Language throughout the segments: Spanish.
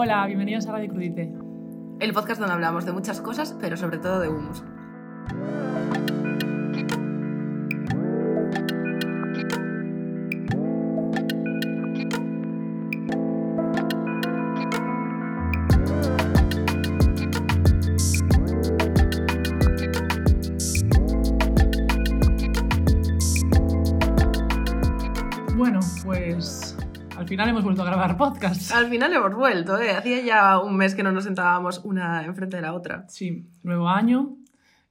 Hola, bienvenidos a Radio Crudite. El podcast donde hablamos de muchas cosas, pero sobre todo de humus. Final hemos vuelto a grabar podcast. Al final hemos vuelto, ¿eh? Hacía ya un mes que no nos sentábamos una enfrente de la otra. Sí, nuevo año,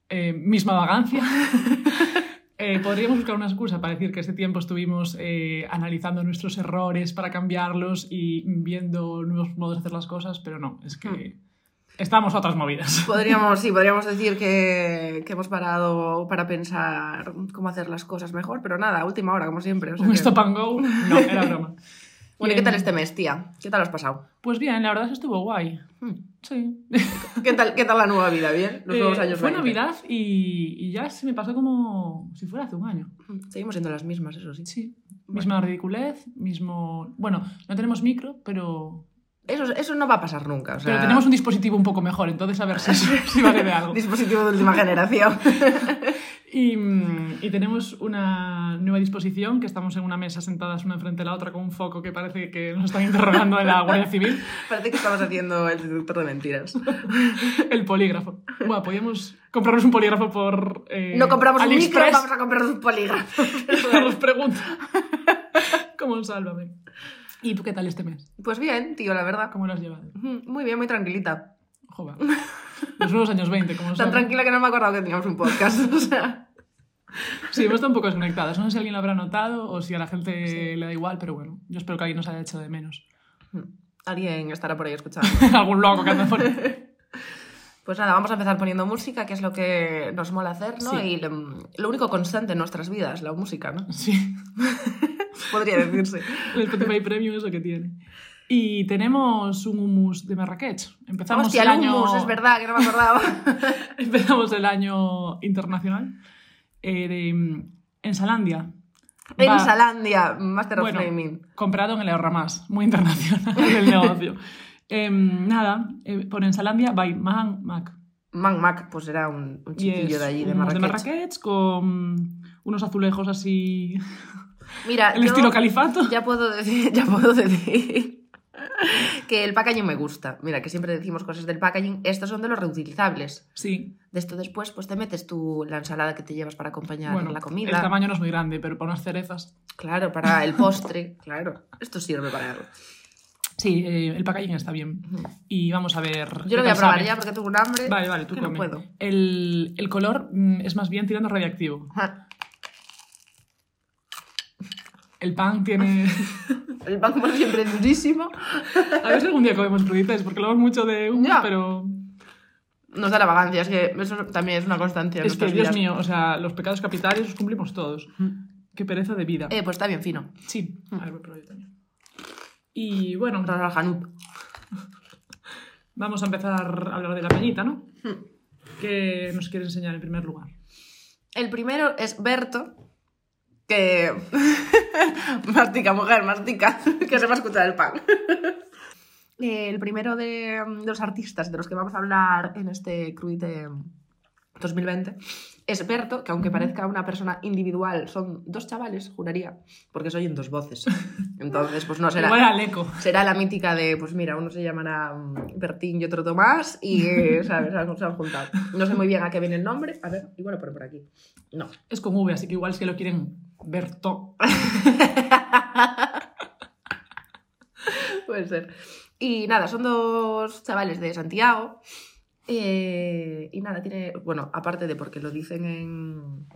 eh, misma vagancia. Eh, podríamos buscar una excusa para decir que este tiempo estuvimos eh, analizando nuestros errores para cambiarlos y viendo nuevos modos de hacer las cosas, pero no, es que estamos a otras movidas. Podríamos, sí, podríamos decir que, que hemos parado para pensar cómo hacer las cosas mejor, pero nada, última hora, como siempre. o sea Un que- stop and go, no, era broma. Bueno, ¿y Y qué tal este mes, tía? ¿Qué tal has pasado? Pues bien, la verdad es que estuvo guay. Hmm. Sí. ¿Qué tal, qué tal la nueva vida? ¿Bien? Los Eh, nuevos años fue 20. Navidad y, y ya se me pasó como si fuera hace un año. Seguimos siendo las mismas, eso sí. Sí. Misma ridiculez, mismo... Bueno, no tenemos micro, pero, Eso, eso no va a pasar nunca. O sea, pero tenemos un dispositivo un poco mejor, entonces a ver si, si vale de algo. dispositivo de última generación. Y, mm, y tenemos una nueva disposición, que estamos en una mesa sentadas una enfrente de la otra con un foco que parece que nos están interrogando de la Guardia Civil. Parece que estamos haciendo el detector de mentiras. El polígrafo. Bueno, podríamos comprarnos un polígrafo por eh, No compramos un micro, AliExpress. vamos a comprarnos un polígrafo. Os pregunto. ¿Cómo sálvame? ¿Y tú qué tal este mes? Pues bien, tío, la verdad. ¿Cómo lo has llevado? Muy bien, muy tranquilita. Joder. Los nuevos años 20, como Tan sabes. tranquila que no me he acordado que teníamos un podcast. O sea, Sí, hemos estado un poco desconectadas. No sé si alguien lo habrá notado o si a la gente le da igual, pero bueno, yo espero que alguien nos haya hecho de menos. alguien estará por ahí escuchando. Algún loco que anda por Pues nada, vamos a empezar poniendo música, que es lo que nos mola hacer, ¿no? Sí. Y lo, lo único constante en nuestras vidas, la música, ¿no? Sí, Podría decirse. el Spotify Premium es lo que tiene. Y tenemos un hummus de Marrakech. Empezamos Hostia, el año... hummus, es verdad, que no me acordaba. Empezamos el año internacional eh, de mm, en Salandia. en Salandia, Master of Bueno, Flaming. comprado en el Ahorramás, muy internacional el negocio. Em, nada, eh, por Ensalandia by Man Mac. Man Mac, pues era un, un chiquillo de allí, de Marrakech. de Marrakech con unos azulejos así, Mira, el yo estilo califato. ya puedo decir, ya puedo decir que el packaging me gusta. Mira, que siempre decimos cosas del packaging. Estos son de los reutilizables. Sí, De esto después, pues te metes tú la ensalada que te llevas para acompañar bueno, la el comida. tamaño no es muy grande, pero para unas cerezas. Claro, para el postre. claro, esto sirve para algo. Sí, eh, el packaging está bien. Y vamos a ver. Yo lo voy a probar sabe. ya porque tengo un hambre. Vale, vale, tú que no puedo. El, el color mm, es más bien tirando radiactivo. Ajá. El pan tiene. El pan como siempre es durísimo. A ver si algún día comemos cruditas, porque hablamos mucho de hummus, Ya. pero. Nos da la vagancia, es que eso también es una constancia. Es que, Dios mío, o sea, los pecados capitales los cumplimos todos. Qué pereza de vida. Eh, pues está bien fino. Sí, a ver, probar yo también. Y bueno, vamos a empezar a hablar de la peñita, ¿no? Hmm. ¿Qué nos quieres enseñar en primer lugar? El primero es Berto, que... mastica, mujer, mastica, que se va a escuchar el pan. Eh, el primero de, de los artistas de los que vamos a hablar en este Crudite 2020 es Berto, que aunque parezca una persona individual, son dos chavales, juraría, porque se oyen dos voces. Entonces, pues no será... Igual al eco. Será la mítica de, pues mira, uno se llamará mm, Bertín y otro Tomás y, eh, ¿sabes? Se han- se han juntado. No sé muy bien a qué viene el nombre. A ver, igual lo por aquí. No. Es con V, así que igual si lo quieren ver todo. Puede ser. Y nada, son dos chavales de Santiago. eh, y nada, tiene. Bueno, aparte de porque lo dicen en.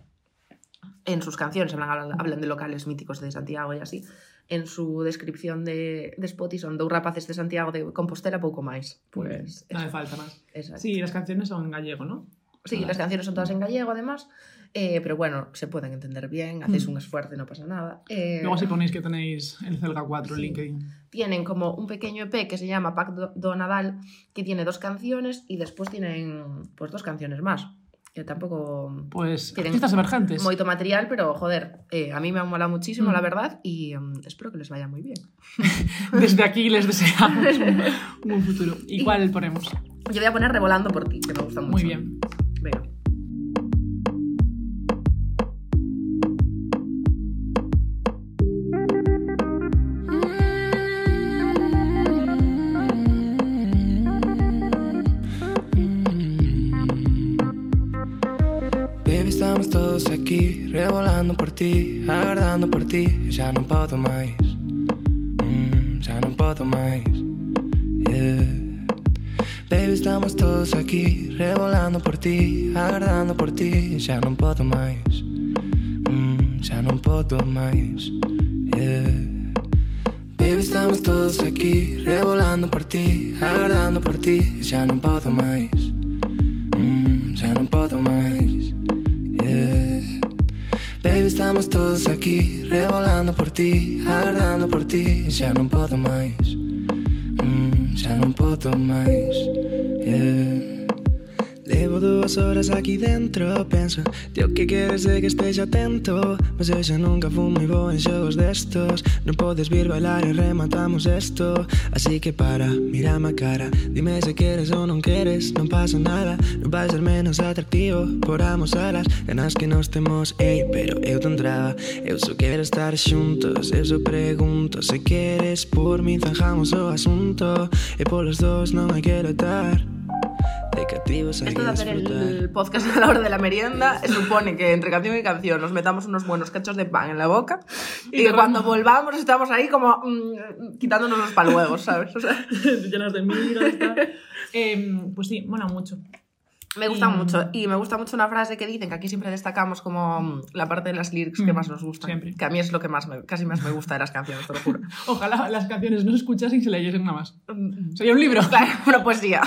En sus canciones, hablan, hablan de locales míticos de Santiago y así. En su descripción de, de Spotify son dos rapaces de Santiago de Compostela, poco más. Pues. no hace falta más. exacto. Sí, las canciones son en gallego, ¿no? Sí, las canciones son todas en gallego además, eh, pero bueno, se pueden entender bien, hacéis Mm. un esfuerzo y no pasa nada. Eh, Luego si ponéis que tenéis el Celga 4 en Sí. LinkedIn. Tienen como un pequeño EP que se llama Pac do, do Nadal, que tiene dos canciones y después tienen pues dos canciones más. Que tampouco Pues Tienen artistas emergentes. moito material, pero joder, eh, a mí me ha molado muchísimo, Mm. la verdad, y mm, espero que les vaya muy bien. Desde aquí les deseamos un buen futuro. ¿Y cuál ponemos? Yo voy a poner Revolando por ti, que me gusta mucho. Muy bien. Venga. agardando por ti, aguardando por ti. Já non podo máis, mm, xa non podo máis yeah. Baby, estamos todos aquí, revolando por ti, aguardando por ti. Já non podo máis, mm, xa non podo máis yeah. Baby, estamos todos aquí, revolando por ti, aguardando por ti. Já no podo más. ti, revolando por ti, ardando por ti, ya non podo máis. Mm, ya non podo máis. Yeah duas horas aquí dentro Penso, tío, que queres de que estexa atento? Mas eu xa nunca fui moi bo en xogos destos Non podes vir bailar e rematamos esto. Así que para, mirame a cara. Dime se queres ou non queres, non pasa nada. Non vai ser menos atractivo por alas. Ganas que nos temos, ei, pero eu te entraba. Eu só quero estar xuntos, eu só pregunto. Se queres por mí zanjamos o asunto. E polos dos non hai que lotar Esto que de hacer el podcast a la hora de la merienda supone que entre canción y canción nos metamos unos buenos cachos de pan en la boca y, Y que cuando vamos- volvamos estamos ahí como mm, quitándonos los paluegos, ¿sabes? O sea, Llenas de migas. Em, pues sí, mola mucho. Me gusta Y- mucho. Y me gusta mucho una frase que dicen que aquí siempre destacamos como mm, la parte de las lyrics que Mm, más nos siempre. Que a mí es lo que más me, casi más me gusta de las canciones, te lo juro. Ojalá las canciones no se escuchasen y se leyesen nada más. Mm, Sería un libro. Claro, una poesía.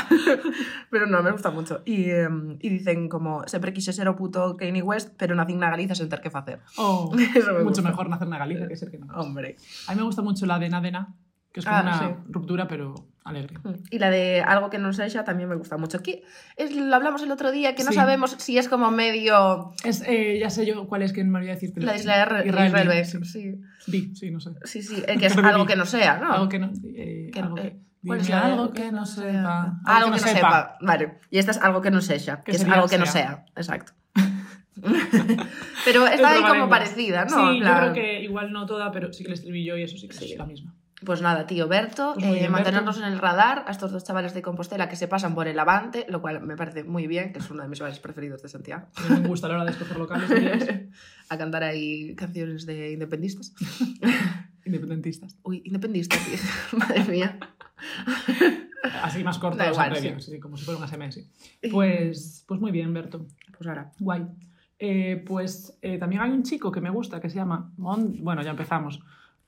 Pero no, me gusta mucho. Y, eh, y dicen como, sempre quise ser o puto Kanye West, pero nací na Galiza sen ter que facer. Oh, me mucho gusta. mejor nacer en Galicia que ser que no. Hombre. A mí me gusta mucho la de Nadena, que es como Ah, una sí. ruptura, pero alegre. Y la de algo que no sexa también me gusta mucho. Aquí es, lo hablamos el otro día, que no Sí. sabemos si es como medio Es, eh, ya sé yo cuál es que me olvidé decirte. la isla de Israel Israel, B, B, sí. sí. Sí, no sé. Sí, sí, eh, que es algo que no sea, ¿no? Algo que no. eh, Que- algo que, ¿cuál es algo que no sepa. Algo que no sepa. Vale. Y esta es algo que no sexa, que, Que es algo que no sea. Exacto. pero está ahí como parecida, ¿no? Sí, En yo creo que igual no toda, pero sí que el estribillo y eso sí que Sí. es la misma. Pues nada, tío, Berto, Pues eh, bien, mantenernos Berto. en el radar a estos dos chavales de Compostela que se pasan por el Avante, lo cual me parece muy bien, que es uno de mis bares preferidos de Santiago. Me gusta la hora de escoger locales a cantar ahí canciones de independistas. independentistas. Uy, independistas, tío. Madre mía. Así más sea, igual, previo, sí, como si fuera un SMS. Pues, pues muy bien, Berto. Pues ahora. Guay. Eh, pues eh, también hay un chico que me gusta que se llama Mon... Bueno, ya empezamos.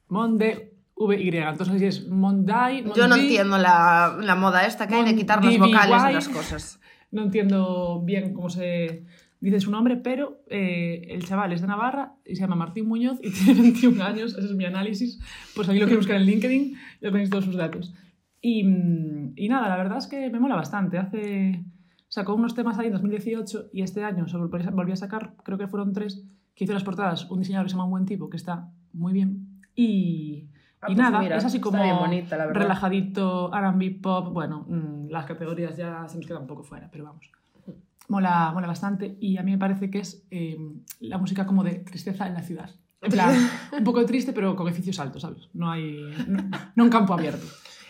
Monde VY. Entonces, si es Mondai. Yo no entiendo la, la moda esta que hay de quitar los vocales de las cosas. No entiendo bien cómo se dice su nombre, pero eh, el chaval es de Navarra y se llama Martín Muñoz y tiene 21 años. Ese es mi análisis. Pues ahí lo quiero buscar en LinkedIn, ya tenéis todos sus datos. Y, mm, y nada, la verdad es que me mola bastante. Hace, sacó unos temas ahí en 2018 y este año sobre- volví a sacar, creo que fueron tres, que hizo las portadas un diseñador que se llama Un Buen Tipo, que está muy bien. Y, Ah, y pues nada, mira, es así como bonita, la relajadito, R&B, pop, bueno, mm, las categorías ya se nos quedan un poco fuera, pero vamos. Mola, mola bastante y a mí me parece que es eh, la música como de tristeza en la ciudad. En plan, un poco triste, pero con edificios altos, ¿sabes? No hay. No, no un campo abierto.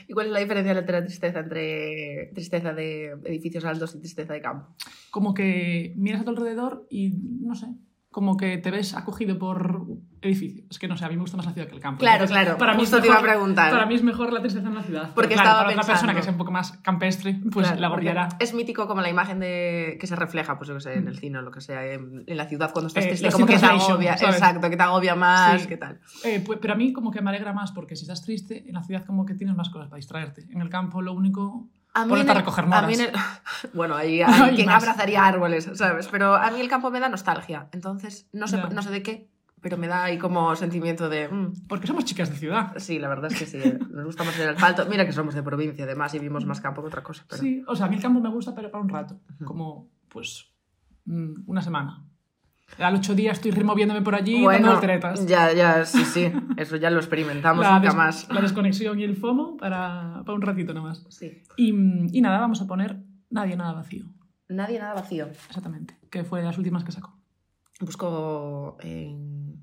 ¿Y cuál es la diferencia entre la tristeza entre tristeza de edificios altos y tristeza de campo? Como que miras a tu alrededor y no sé. Como que te ves acogido por edificios. Es que no sé, a mí me gusta más la ciudad que el campo. Claro, Entonces, claro, Para mí, te iba a preguntar. para mí es mejor la tristeza en la ciudad. Porque claro, estaba para otra persona pensando. que sea un poco más campestre, pues Claro, la agobiará. Es mítico como la imagen de que se refleja, pues yo que sé, en el cine o lo que sea, en, en la ciudad cuando estás Eh, triste, como que te agobia, ¿sabes? exacto, que te agobia más, Sí. ¿qué tal? Eh, pues, pero a mí como que me alegra más porque si estás triste, en la ciudad como que tienes más cosas para distraerte. En el campo lo único... A mí, en a el- recoger a mí el- bueno, ahí Hay quien más. abrazaría árboles, ¿sabes? Pero a mí el campo me da nostalgia, entonces no sé, no sé de qué, pero me da ahí como sentimiento de... mm, Porque somos chicas de ciudad. Sí, la verdad es que sí, nos gusta más el asfalto. Mira que somos de provincia, además, y vimos más campo que otra cosa. Pero... Sí, o sea, a mí el campo me gusta, pero para un rato. Como, pues, mm, una semana. Al ocho días estoy removiéndome por allí bueno, dando volteretas. ya, ya, sí, sí. Eso ya lo experimentamos la, nunca más. la desconexión y el FOMO para, para un ratito nomás. Sí. Y, y nada, vamos a poner Nadie nada vacío. Nadie nada vacío. Exactamente. Que fue de las últimas que sacó. Busco en.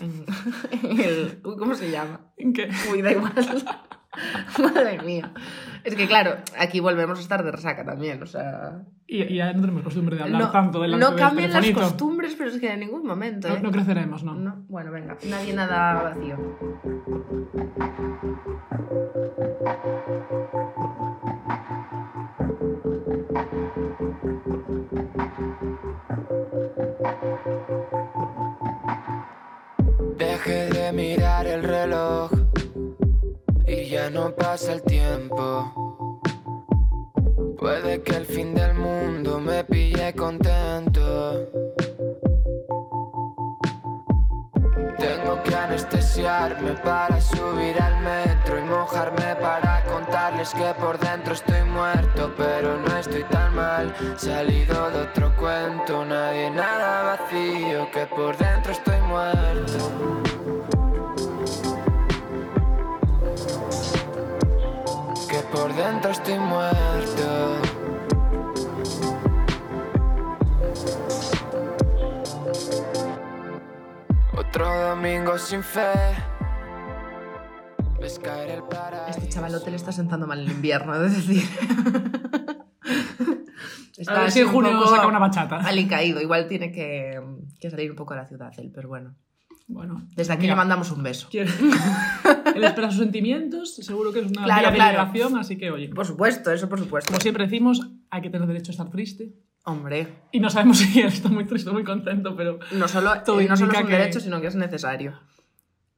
en, en el. ¿Cómo se llama? ¿En qué? Uy, da igual. Madre mía. Es que claro, aquí volvemos a estar de resaca también, o sea. Y, y ya no tenemos costumbre de hablar No, tanto delante no del cambian las telefonito. costumbres, pero es que en ningún momento. No, ¿eh? no creceremos, ¿no? No, Bueno, venga, nadie nada vacío. Dejé de mirar el reloj ya no pasa el tiempo. Puede que el fin del mundo me pille contento. Tengo que anestesiarme para subir al metro y mojarme para contarles que por dentro estoy muerto, pero no estoy tan mal. Salido de otro cuento, nadie nada vacío, que por dentro estoy muerto. Por dentro estoy muerto. Otro domingo sin fe. Ves caer el paraíso. Este chavalote le está sentando mal el invierno, es decir. A ver si en un junio poco saca una bachata. alicaído. Igual tiene que, que salir un poco a la ciudad él, pero bueno. Bueno. Desde aquí mira, le mandamos un beso. quiere- Él espera sus sentimientos, seguro que es una Claro, vía claro. así que oye. Por supuesto, eso por supuesto. Como siempre decimos, hay que tener derecho a estar triste. Hombre, Y no sabemos si él está muy triste o muy contento, pero no solo, Todo eh, no solo es un que- derecho, sino que es necesario.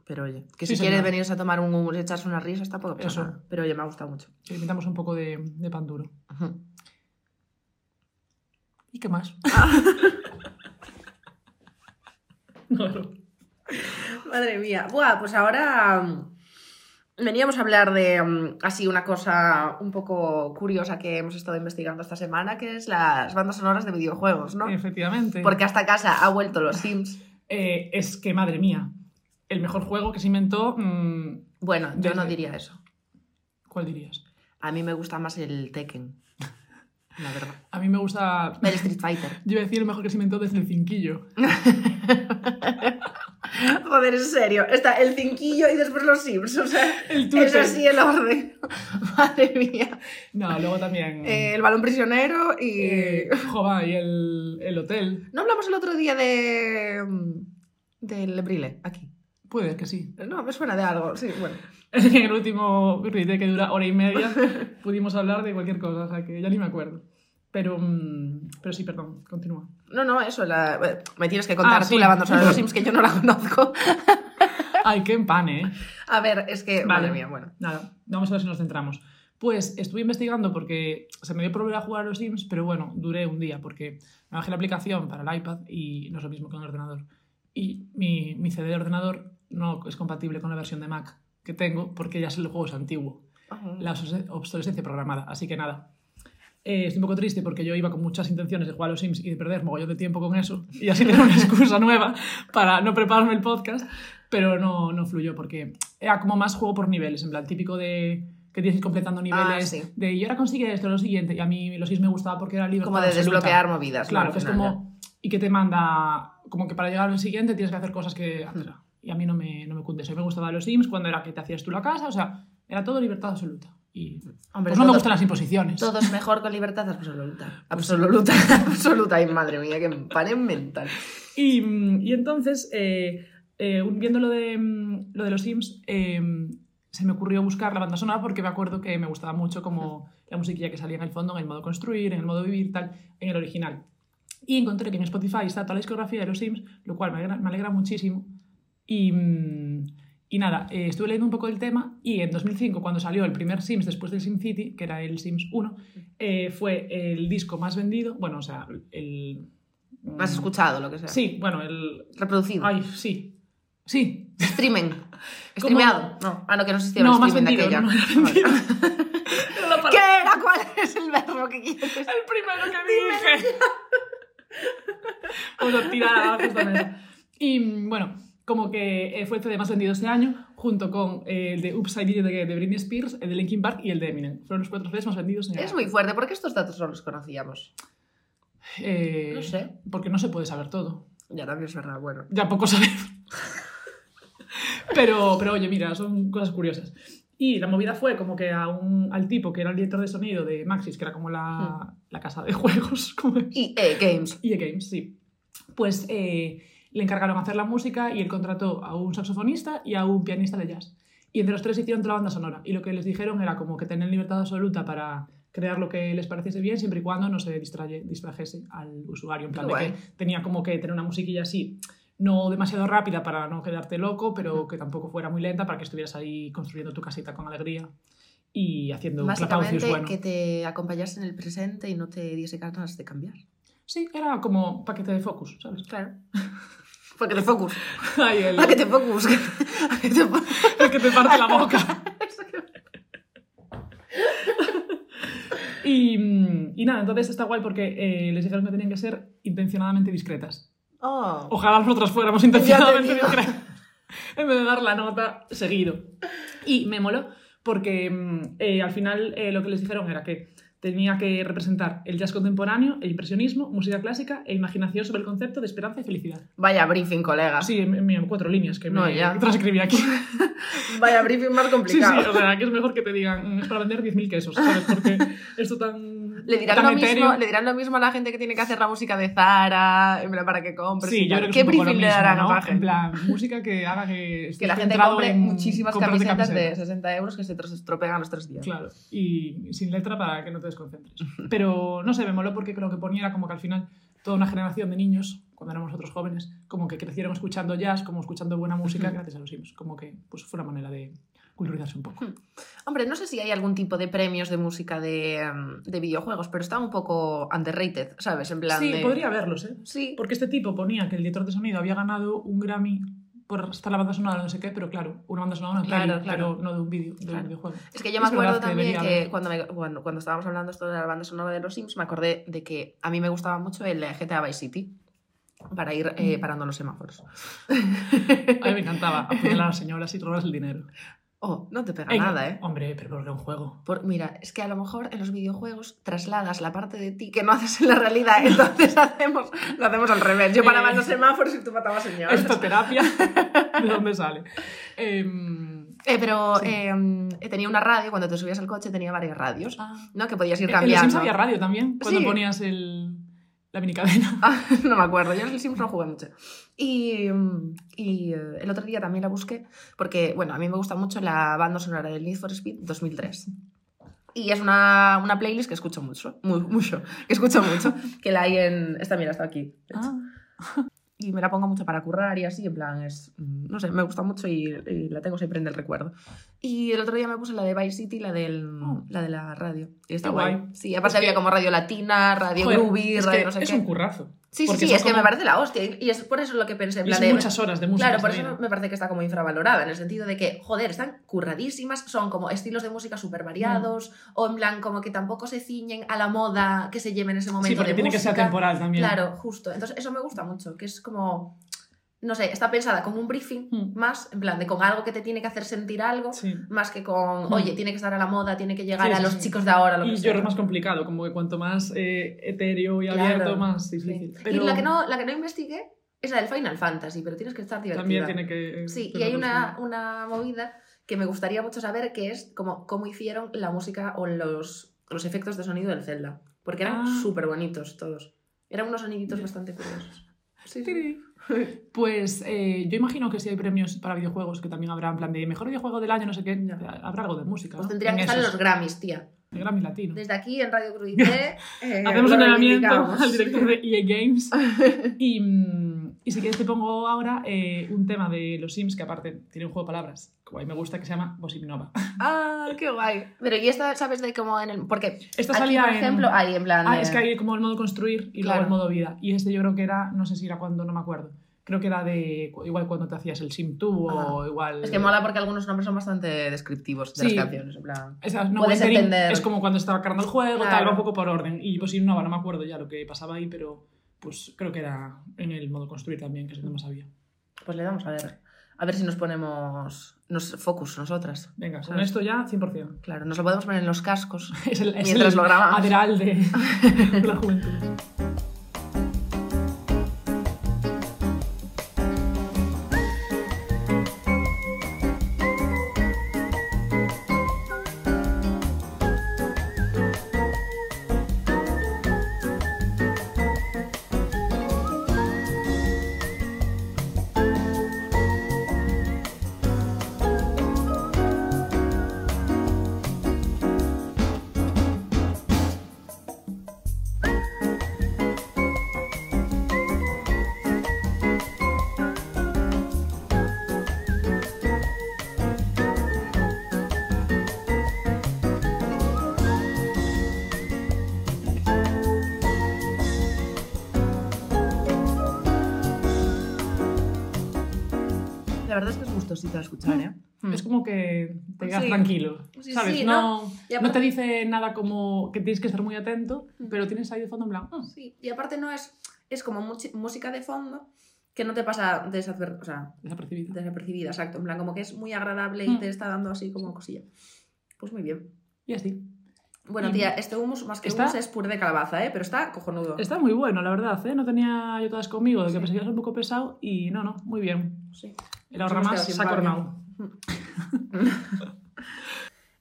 Pero oye, que Sí, si quieres venirse a tomar un echarse unas risas, tampoco pasa Eso. nada. Pero oye, me ha gustado mucho. que necesitamos un poco de, de pan duro. ¿Y qué más? no, no. Madre mía. Buah, pues ahora mm, veníamos a hablar de mm, así una cosa un poco curiosa que hemos estado investigando esta semana, que es las bandas sonoras de videojuegos, ¿no? Efectivamente. Porque hasta casa ha vuelto los Sims. Eh, es que, madre mía, el mejor juego que se inventó. mm, Bueno, yo no diría eso. ¿Cuál dirías? A mí me gusta más el Tekken. La verdad. A mí me gusta. El Street Fighter. Yo iba a decir el mejor que se inventó desde el cinquillo. Joder, en serio. Está el cinquillo y después los Sims. O sea, El es así el orden. Madre mía. No, luego también. Eh, el balón prisionero y. eh, jova, y el, el hotel. ¿No hablamos el otro día de. mm, del Brile? Aquí. Puede que sí. No, me suena de algo. Sí, bueno. En el último que dura hora y media pudimos hablar de cualquier cosa, o sea que ya ni me acuerdo. Pero, mm, pero sí, perdón, continúa. No, no, eso. La... Me tienes que contar Ah, tú la banda sonora de los Sims que yo no la conozco. Ay, qué empane, ¿eh? A ver, es que. Vale. Madre mía, bueno. Nada, vamos a ver si nos centramos. Pues estuve investigando porque se me dio por volver a jugar a los Sims, pero bueno, duré un día porque me bajé la aplicación para el iPad y no es lo mismo que un ordenador. Y mi, mi CD de ordenador no es compatible con la versión de Mac que tengo porque ya es el juego es antiguo. la obs- obsolescencia programada. Así que nada. Eh, estoy un poco triste porque yo iba con muchas intenciones de jugar a los Sims y de perder mogollón de tiempo con eso y así tener una excusa nueva para no prepararme el podcast, pero no, no fluyó porque era como más juego por niveles, en plan típico de que tienes que ir completando niveles sí. de y ahora consigue esto, lo siguiente, y a mí los Sims me gustaba porque era libertad Como de absoluta. desbloquear movidas. Claro, que es como y que te manda como que para llegar al siguiente tienes que hacer cosas que hacer. Y a mí no me, no me cunde eso. Me gustaba los Sims cuando era que te hacías tú la casa, o sea, era todo libertad absoluta. Y Hombre, pues no me gustan las imposiciones. Todo es mejor con libertad absoluta. Pues Absoluta, absoluta. Ay, madre mía, que pane mental. Y, y entonces, eh, eh, viendo lo de, lo de los Sims, eh, se me ocurrió buscar la banda sonora porque me acuerdo que me gustaba mucho como la musiquilla que salía en el fondo, en el modo construir, en el modo vivir, tal, en el original. Y encontré que en Spotify está toda la discografía de los Sims, lo cual me alegra, me alegra muchísimo. Y, mm, y nada, eh, estuve leyendo un poco del tema y en 2005, cuando salió el primer Sims después del SimCity, que era el Sims 1, eh, fue el disco más vendido, bueno, o sea, el... ¿Has escuchado lo que sea? Sí, bueno, el... Reproducido. Ay, sí. Sí. Streaming. ¿Streameado? No. Ah, no, que no existía el No, más streaming de vendido. aquella. No. Era la palabra- ¿Qué era? ¿Cuál es el verbo que quieres? El primero que dije. Vamos a tirar a mesa. Y mm, bueno, como que eh, fue el CD más vendido ese año, junto con eh, el de Upside Down de, Britney Spears, el de Linkin Park y el de Eminem. Fueron los cuatro CDs más vendidos en el Es muy fuerte, porque estos datos no los conocíamos. Eh, No sé. Porque no se puede saber todo. Ya también es verdad, bueno. Ya poco sabemos. pero, pero oye, mira, son cosas curiosas. Y la movida fue como que a un, al tipo que era el director de sonido de Maxis, que era como la, la casa de juegos, como Y eh, Games. EA Games, sí. Pues eh, le encargaron hacer la música y él contrató a un saxofonista y a un pianista de jazz. Y entre los tres hicieron toda la banda sonora. Y lo que les dijeron era como que tenían libertad absoluta para crear lo que les pareciese bien, siempre y cuando no se distraye, distrajese al usuario. En plan de que tenía como que tener una musiquilla así, no demasiado rápida para no quedarte loco, pero que tampoco fuera muy lenta para que estuvieras ahí construyendo tu casita con alegría y haciendo Básicamente bueno. que te acompañase en el presente y no te diese ganas de cambiar. Sí, era como paquete de focus, ¿sabes? Claro. Porque te focus. Ay, el, ¿A que te focus? ¿A que te el que te parte la boca. Y, y nada, entonces está guay porque eh, les dijeron que tenían que ser intencionadamente discretas. Oh. Ojalá nosotras fuéramos intencionadamente discretas. En vez de dar la nota seguido. Y me moló porque mm, eh, al final eh, lo que les dijeron era que tenía que representar el jazz contemporáneo, el impresionismo, música clásica e imaginación sobre el concepto de esperanza y felicidad. Vaya briefing, colega. Sí, en, en cuatro líneas que No, me ya. transcribí aquí. Vaya briefing más Sí, complicado. sí, o sea, que es mejor que te digan, "Mm, es para vender 10.000 quesos, ¿sabes? Porque esto tan. Le dirán, tan lo mismo, le dirán lo mismo a la gente que tiene que hacer la música de Zara, para que compre. Sí, yo creo que ¿Qué briefing le mismo, darán a ¿no? la gente? En plan, música que haga que. que la gente compre muchísimas camisetas de camisetas. 60 euros que se estropean a los tres días. Claro, y sin letra para que no te desconcentres. Pero no sé, me moló porque lo que ponía era como que al final toda una generación de niños, cuando éramos nosotros jóvenes, como que crecieron escuchando jazz, como escuchando buena música gracias a los Sims. Como que pues fue una manera de culturizarse un poco. Hombre, no sé si hay algún tipo de premios de música de, em, de videojuegos, pero está un poco underrated, ¿sabes? En plan Sí, de... podría verlos, ¿eh? Sí, Porque este tipo ponía que el director de sonido había ganado un Grammy por estar la banda sonora no sé qué, pero claro, una banda sonora una Claro, peli, claro. pero no de un vídeo, de Claro. un videojuego. Es que yo me Es acuerdo que también que haber. cuando, me- bueno, cuando estábamos hablando esto de la banda sonora de los Sims, me acordé de que a mí me gustaba mucho el GTA Vice City para ir eh, Mm. parando los semáforos. A mí me encantaba apuñalar a las señoras y robarles el dinero. Oh, no te pega nada, ¿eh? Hombre, pero porque un juego. Por- mira, es que a lo mejor en los videojuegos trasladas la parte de ti que no haces en la realidad, entonces hacemos, lo hacemos al revés. Yo paraba los Eh. semáforos y tú matabas señores. Esto terapia. ¿De dónde sale? Em, Eh, pero Sí. eh, tenía una radio, cuando te subías al coche tenía varias radios, ah. ¿no? Que podías ir En los cambiando. Sims había radio también, cuando Sí. ponías el, la minicadena. Ah, no me acuerdo, yo el Sims no jugué mucho. Y, y, eh, el otro día también la busqué porque, bueno, a mí me gusta mucho la banda sonora del Need for Speed 2003. Y es una, una playlist que escucho mucho, muy, mucho, que escucho mucho, que la hay en... Esta, mira, está aquí. de hecho. Ah. Y me la pongo mucho para currar y así, en plan, es... mm, No sé, me gusta mucho y, y la tengo siempre en el recuerdo. Y el otro día me puse la de Vice City, la, del, Oh. la de la radio. Y está guay. guay. Sí, aparte Es que- había como radio latina, radio Joder, groovy, radio no sé es qué. un currazo. Sí, sí, Porque sí, es que me parece la hostia. Y es por eso lo que pensé. En plan de- muchas horas de música. Claro, por eso me parece que está como infravalorada, en el sentido de que, joder, están curradísimas, son como estilos de música súper variados, o en plan como que tampoco se ciñen a la moda que se lleve en ese momento Sí, porque de tiene que ser temporal también. Claro, justo. Entonces eso me gusta mucho, que es como, no sé, está pensada como un briefing Mm. más, en plan de con algo que te tiene que hacer sentir algo, Sí. más que con, Mm. oye, tiene que estar a la moda, tiene que llegar Sí, a los sí. chicos de ahora, lo Y que yo sea. es más complicado, como que cuanto más eh, etéreo y Claro, abierto, más difícil. Y la que, no, la que no investigué es la del Final Fantasy, pero tienes que estar divertida. también tiene que... Sí, y hay una, una movida que me gustaría mucho saber, que es como cómo hicieron la música o los, los efectos de sonido del Zelda. Porque eran Ah. súper bonitos todos. Eran unos soniditos bastante curiosos. Sí. Pues eh, yo imagino que si hay premios para videojuegos, que también habrá en plan de mejor videojuego del año, no sé qué, habrá algo de música. Pues ¿no? tendrían que estar los Grammys, tía. El Grammy Latino. Desde aquí en Radio Cruité. eh, Hacemos un reivindicamos. al director de EA Games. Y, mm, y si quieres te pongo ahora eh, un tema de los Sims, que aparte tiene un juego de palabras, como a mí me gusta, que se llama Bossip Nova. Ah, qué guay. Pero y esta, ¿sabes de cómo en el...? Porque Esta aquí, salía por en- ejemplo, hay en plan... Ah, es que hay como el modo construir y Claro. luego el modo vida. Y este yo creo que era, no sé si era cuando, no me acuerdo. Creo que era de igual cuando te hacías el Sim 2 o igual... Es que mola porque algunos nombres son bastante descriptivos de Sí. las canciones. En plan... Esa, no, Puedes entender. Es como cuando estaba cargando el juego, Claro. tal, va un poco por orden. Y no, no me acuerdo ya lo que pasaba ahí, pero pues creo que era en el modo construir también, que es donde más había. Pues le damos a ver. A ver si nos ponemos nos, focus nosotras. Venga, con esto ya 100%. Claro, nos lo podemos poner en los cascos. Es el, es Mientras el lo grabamos. de la juventud. Gustosito de escuchar, ¿eh? Es como que te quedas Sí. tranquilo, Sí, ¿sabes? sí, no, ¿no? Te dice nada como que tienes que estar muy atento, Mm. pero tienes ahí de fondo en plan, "Ah, Sí, y aparte no es... Es como música de fondo que no te pasa desaper- o sea, desapercibido. desapercibida, exacto. En plan, como que es muy agradable y Mm. te está dando así como cosilla. Pues muy bien. Y así. Bueno, tía, este hummus más que Está- hummus es puré de calabaza, ¿eh? Pero está cojonudo. Está muy bueno, la verdad, ¿eh? No tenía yo todas conmigo, de que Sí. pensé que a ser un poco pesado y no, no, muy bien. Sí. El ahorra hemos más quedado sin se ha coronado.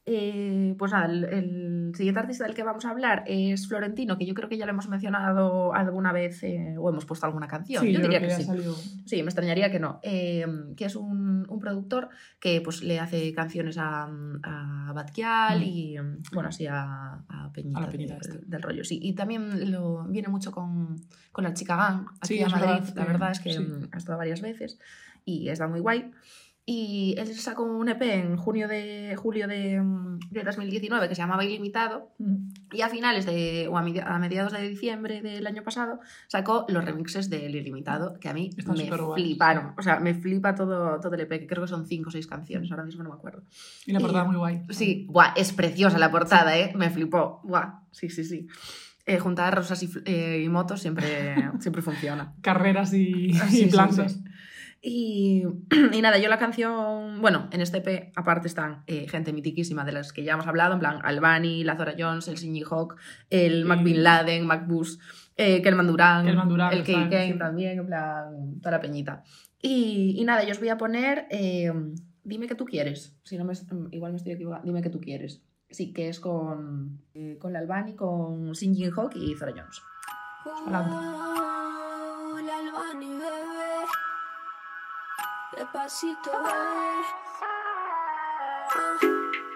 Eh, pues nada, el, el siguiente artista del que vamos a hablar es Florentino, que yo creo que ya lo hemos mencionado alguna vez eh, o hemos puesto alguna canción. Sí, yo diría creo que, que, sí. salió. Sí, me extrañaría que no. Eh, que es un, un productor que pues le hace canciones a, a Batquial Mm. y bueno, así a, a Peñita, A la Peñita de- esta. del rollo. Sí, y también lo, viene mucho con, con la chica Gang aquí Sí, a Madrid. verdad, la que- verdad es que sí. ha estado varias veces y está muy guay. Y él sacó un EP en junio de julio de, mm, de 2019 que se llamaba Ilimitado Mm. y a finales de, o a, medi- a mediados de diciembre del año pasado, sacó los remixes del Ilimitado, que a mí Están me fliparon. O sea, me flipa todo, todo el EP, que creo que son 5 o 6 canciones, ahora mismo no me acuerdo. Y la portada Y- muy guay. Sí, buah, es preciosa la portada, ¿eh? Me flipó. Buah, sí, sí, sí. Eh, juntar rosas y, eh, y motos siempre, siempre funciona. Carreras y, y sí, sí, plantas. sí. Y, y nada, yo la canción, bueno, en este EP aparte están eh, gente mitiquísima de las que ya hemos hablado, en plan Albani, la Zora Jones, el Singy Hawk, el Mac Sí. Bin Laden, Mac Bus, eh, Kelman Durán, Kelman Durán, el está, Kane sí. también, en plan, toda la peñita. Y, y nada, yo os voy a poner eh, Dime que tú quieres, si no me, igual me estoy equivocando, Dime que tú quieres. Sí, que es con, eh, con la Albani, con Singy Hawk y Zora Jones. Adelante. Despacito, eh. Uh.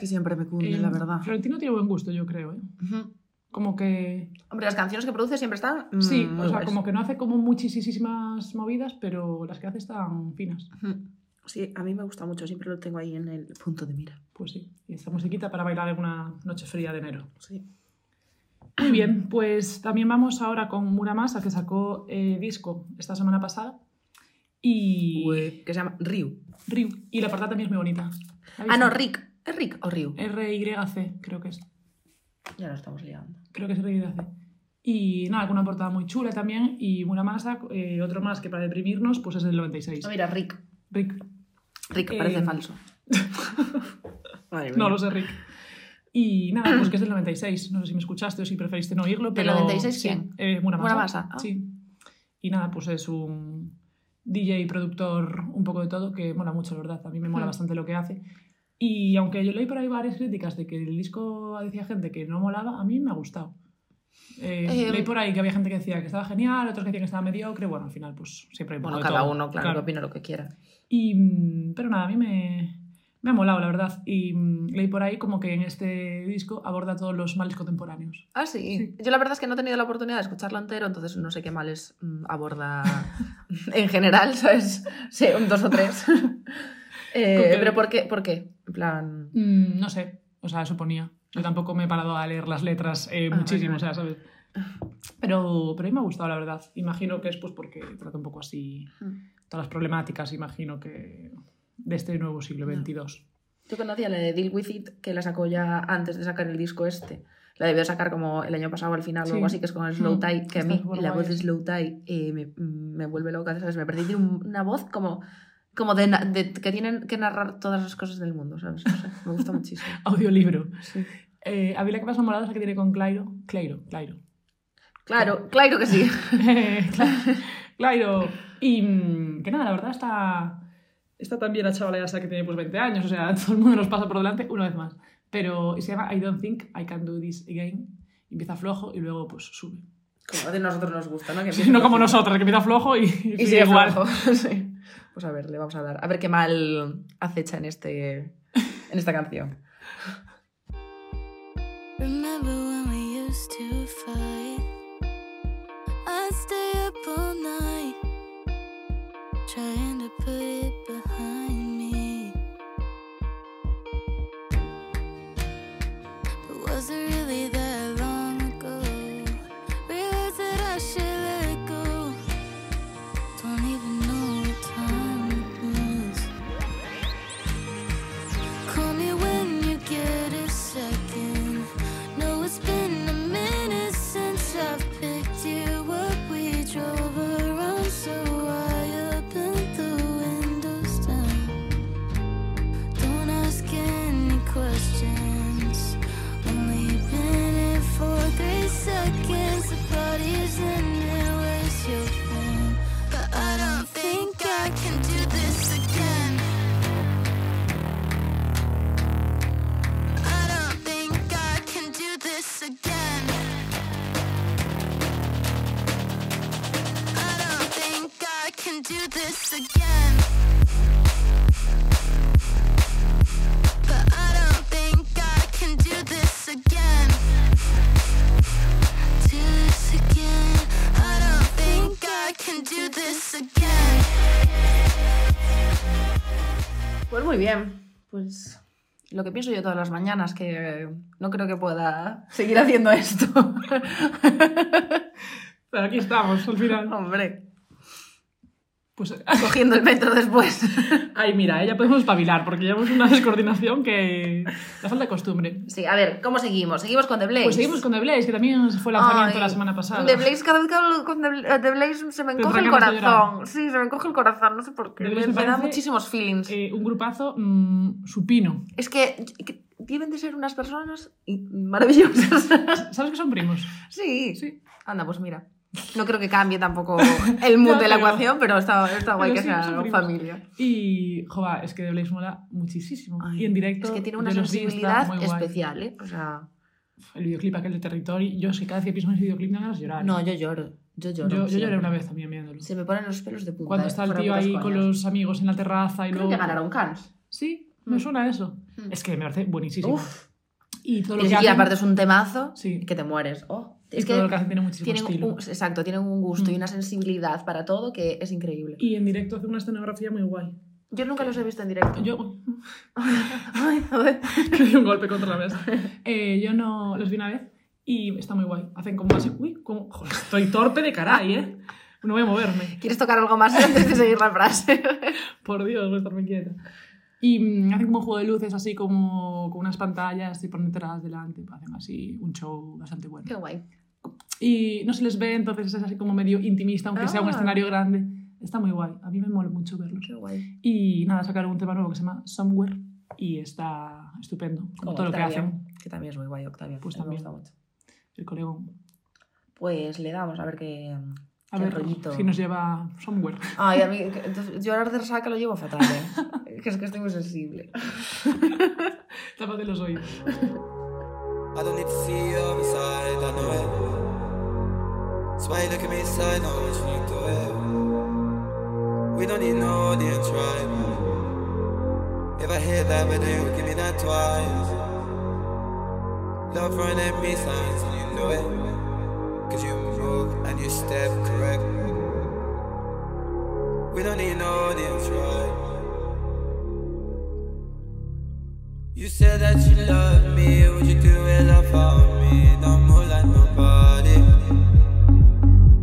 que siempre me cunden, Eh, la verdad. Florentino tiene buen gusto, yo creo. ¿eh? Como que. Hombre, las canciones que produce siempre están. Sí, o sea, guays. como que no hace como muchísimas movidas, pero las que hace están finas. Sí, a mí me gusta mucho, siempre lo tengo ahí en el punto de mira. Pues sí. Y esta musiquita para bailar en una noche fría de enero. Sí. Muy bien, pues también vamos ahora con Muramasa, que sacó eh, disco esta semana pasada. Y. Que se llama Ryu. Ryu. Y la portada también es muy bonita. ¿La Ah, no? Rick. ¿Es Rick o Ryu? R-Y-C, creo que es. Ya lo estamos liando. Creo que es R-Y-C. Y nada, con una portada muy chula también. Y Muramasa, eh, otro más que para deprimirnos, pues es el 96. No, mira, Rick. Rick. Rick, Eh, parece falso. Madre No mía. lo sé, Rick. Y nada, pues que es del 96. No sé si me escuchaste o si preferiste no oírlo, ¿Del pero... 96 sí, quién? eh, Muramasa. Muramasa, ah. Sí. Y nada, pues es un DJ, productor, un poco de todo, que mola mucho, la verdad. A mí me mola Hmm. bastante lo que hace. Y aunque yo leí por ahí varias críticas de que el disco decía gente que no molaba, a mí me ha gustado. Eh, Eh, leí por ahí que había gente que decía que estaba genial, otros que decían que estaba mediocre. Bueno, al final, pues siempre hay Bueno, de cada todo. uno, claro, que opina lo que quiera. Y, mm, pero nada, a mí me, me ha molado, la verdad. Y mm, leí por ahí como que en este disco aborda todos los males contemporáneos. Ah, sí. Yo la verdad es que no he tenido la oportunidad de escucharlo entero, entonces no sé qué males mm, aborda en general, ¿sabes? Sí, un dos o tres. Eh, pero ¿por qué? ¿por qué? En plan... Mm, no sé, o sea, suponía. Yo tampoco me he parado a leer las letras eh, Ah, muchísimo, vale, o sea, ¿sabes? Pero, pero a mí me ha gustado, la verdad. Imagino que es pues porque trata un poco así todas las problemáticas, imagino que de este nuevo siglo. XXII. Yo conocía la de Deal With It, que la sacó ya antes de sacar el disco este. La debió sacar como el año pasado al final o Sí. algo así, que es con el Slow Mm, Tie, que a mí la voz de. Slow Tie eh, me, me vuelve loca, ¿sabes? Me un- una voz como, como de, de- que tienen que narrar todas las cosas del mundo, ¿sabes? No sé, me gusta muchísimo. Audiolibro. Sí. Eh, a mí la que más me ha molado es la que tiene con Clairo. Clairo, Clairo. Claro, claro que sí. Cla- Clairo. Y mm, que nada, la verdad está, está también la chavala esa que tiene pues 20 años, o sea, todo el mundo nos pasa por delante una vez más. Pero y se llama I Don't Think I Can Do This Again. Empieza flojo y luego pues sube. Como de nosotros nos gusta, ¿no? Que Sí, no como nosotros, que empieza flojo y, Y sigue sigue flojo. Sí. Pues a ver, le vamos a dar. A ver qué mal acecha en, este, en esta canción. Trying to put it this again. But I don't think I can do this again. Do this again. I don't think I can do this again. Pues muy bien. Pues lo que pienso yo todas las mañanas, que no creo que pueda seguir haciendo esto. Pero aquí estamos, al final. Hombre, Pues, cogiendo el metro después. ay, mira, ya podemos espabilar, porque llevamos una descoordinación que... La falta de costumbre. Sí, a ver, ¿cómo seguimos? Seguimos con The Blaze. Pues seguimos con The Blaze, que también fue lanzamiento Ay, la semana pasada. The Blaze, cada vez que hablo con The, The Blaze se me encoge el corazón. Sí, se me encoge el corazón, no sé por qué. Me, da muchísimos feelings. Eh, un grupazo mm, supino. Es que, que deben de ser unas personas y- maravillosas. ¿Sabes que son primos? sí. Sí. Anda, pues mira. No creo que cambie tampoco el mood Ya, de la pero- ecuación, pero está, está guay que sí, sea familia. Y, joder, es que The Blaze mola muchísimo. Ay, y en directo. Es que tiene una sensibilidad especial, ¿eh? O sea, El videoclip aquel de Territory, yo sé, cada vez que pienso en ese videoclip me dan ganas llorar. no, yo lloro. Yo lloro. yo, yo lloré una vez también viéndolo. Se me ponen los pelos de punta. Cuando eh, está el tío ahí con los amigos en la terraza y Creo luego... que ganaron Cannes. Sí, me Mm. suena eso. Mm. Es que me parece buenísimo. Uf. Y todo lo Y, que y hacen... aparte es un temazo Sí. que te mueres. Oh, es todo que que hacen tiene muchísimo tienen estilo. un, exacto, tienen un gusto y Mm. una sensibilidad para todo que es increíble. Y en directo hace una escenografía muy guay. Yo nunca los he visto en directo. Yo... Que di un golpe contra la mesa. Eh, yo no los vi una vez y está muy guay. Hacen como así... Uy, como... Joder, estoy torpe de caray, ¿eh? No voy a moverme. ¿Quieres tocar algo más antes de seguir la frase? Por Dios, voy a estarme quieta. Y mm, hacen como un juego de luces así como con unas pantallas y ponen detrás, delante. Hacen así un show bastante bueno. Qué guay. Y no se les ve, entonces es así como medio intimista, aunque sea un Ah. escenario grande. Está muy guay. A mí me mola mucho verlos. Qué guay. Y nada, sacaron un tema nuevo que se llama Somewhere y está estupendo. Como Como todo lo que Octavia, hacen. Que también es muy guay, Octavia. Pues Me también. gusta mucho. El colegón. Pues le damos a ver qué. A qué ver rollito. si nos lleva Somewhere. Ay, a mí, entonces, yo ahora de resaca lo llevo fatal, ¿eh? que es que estoy muy sensible. Tápate los oídos. Why you look at me I know what you to it. We don't need no audience, right? If I hit that with you, give me that twice. Love running at me signs and you know it. Cause you move and you step correct. We don't need no audience, right? You said that you love me, would you do it love for me? Don't move like nobody.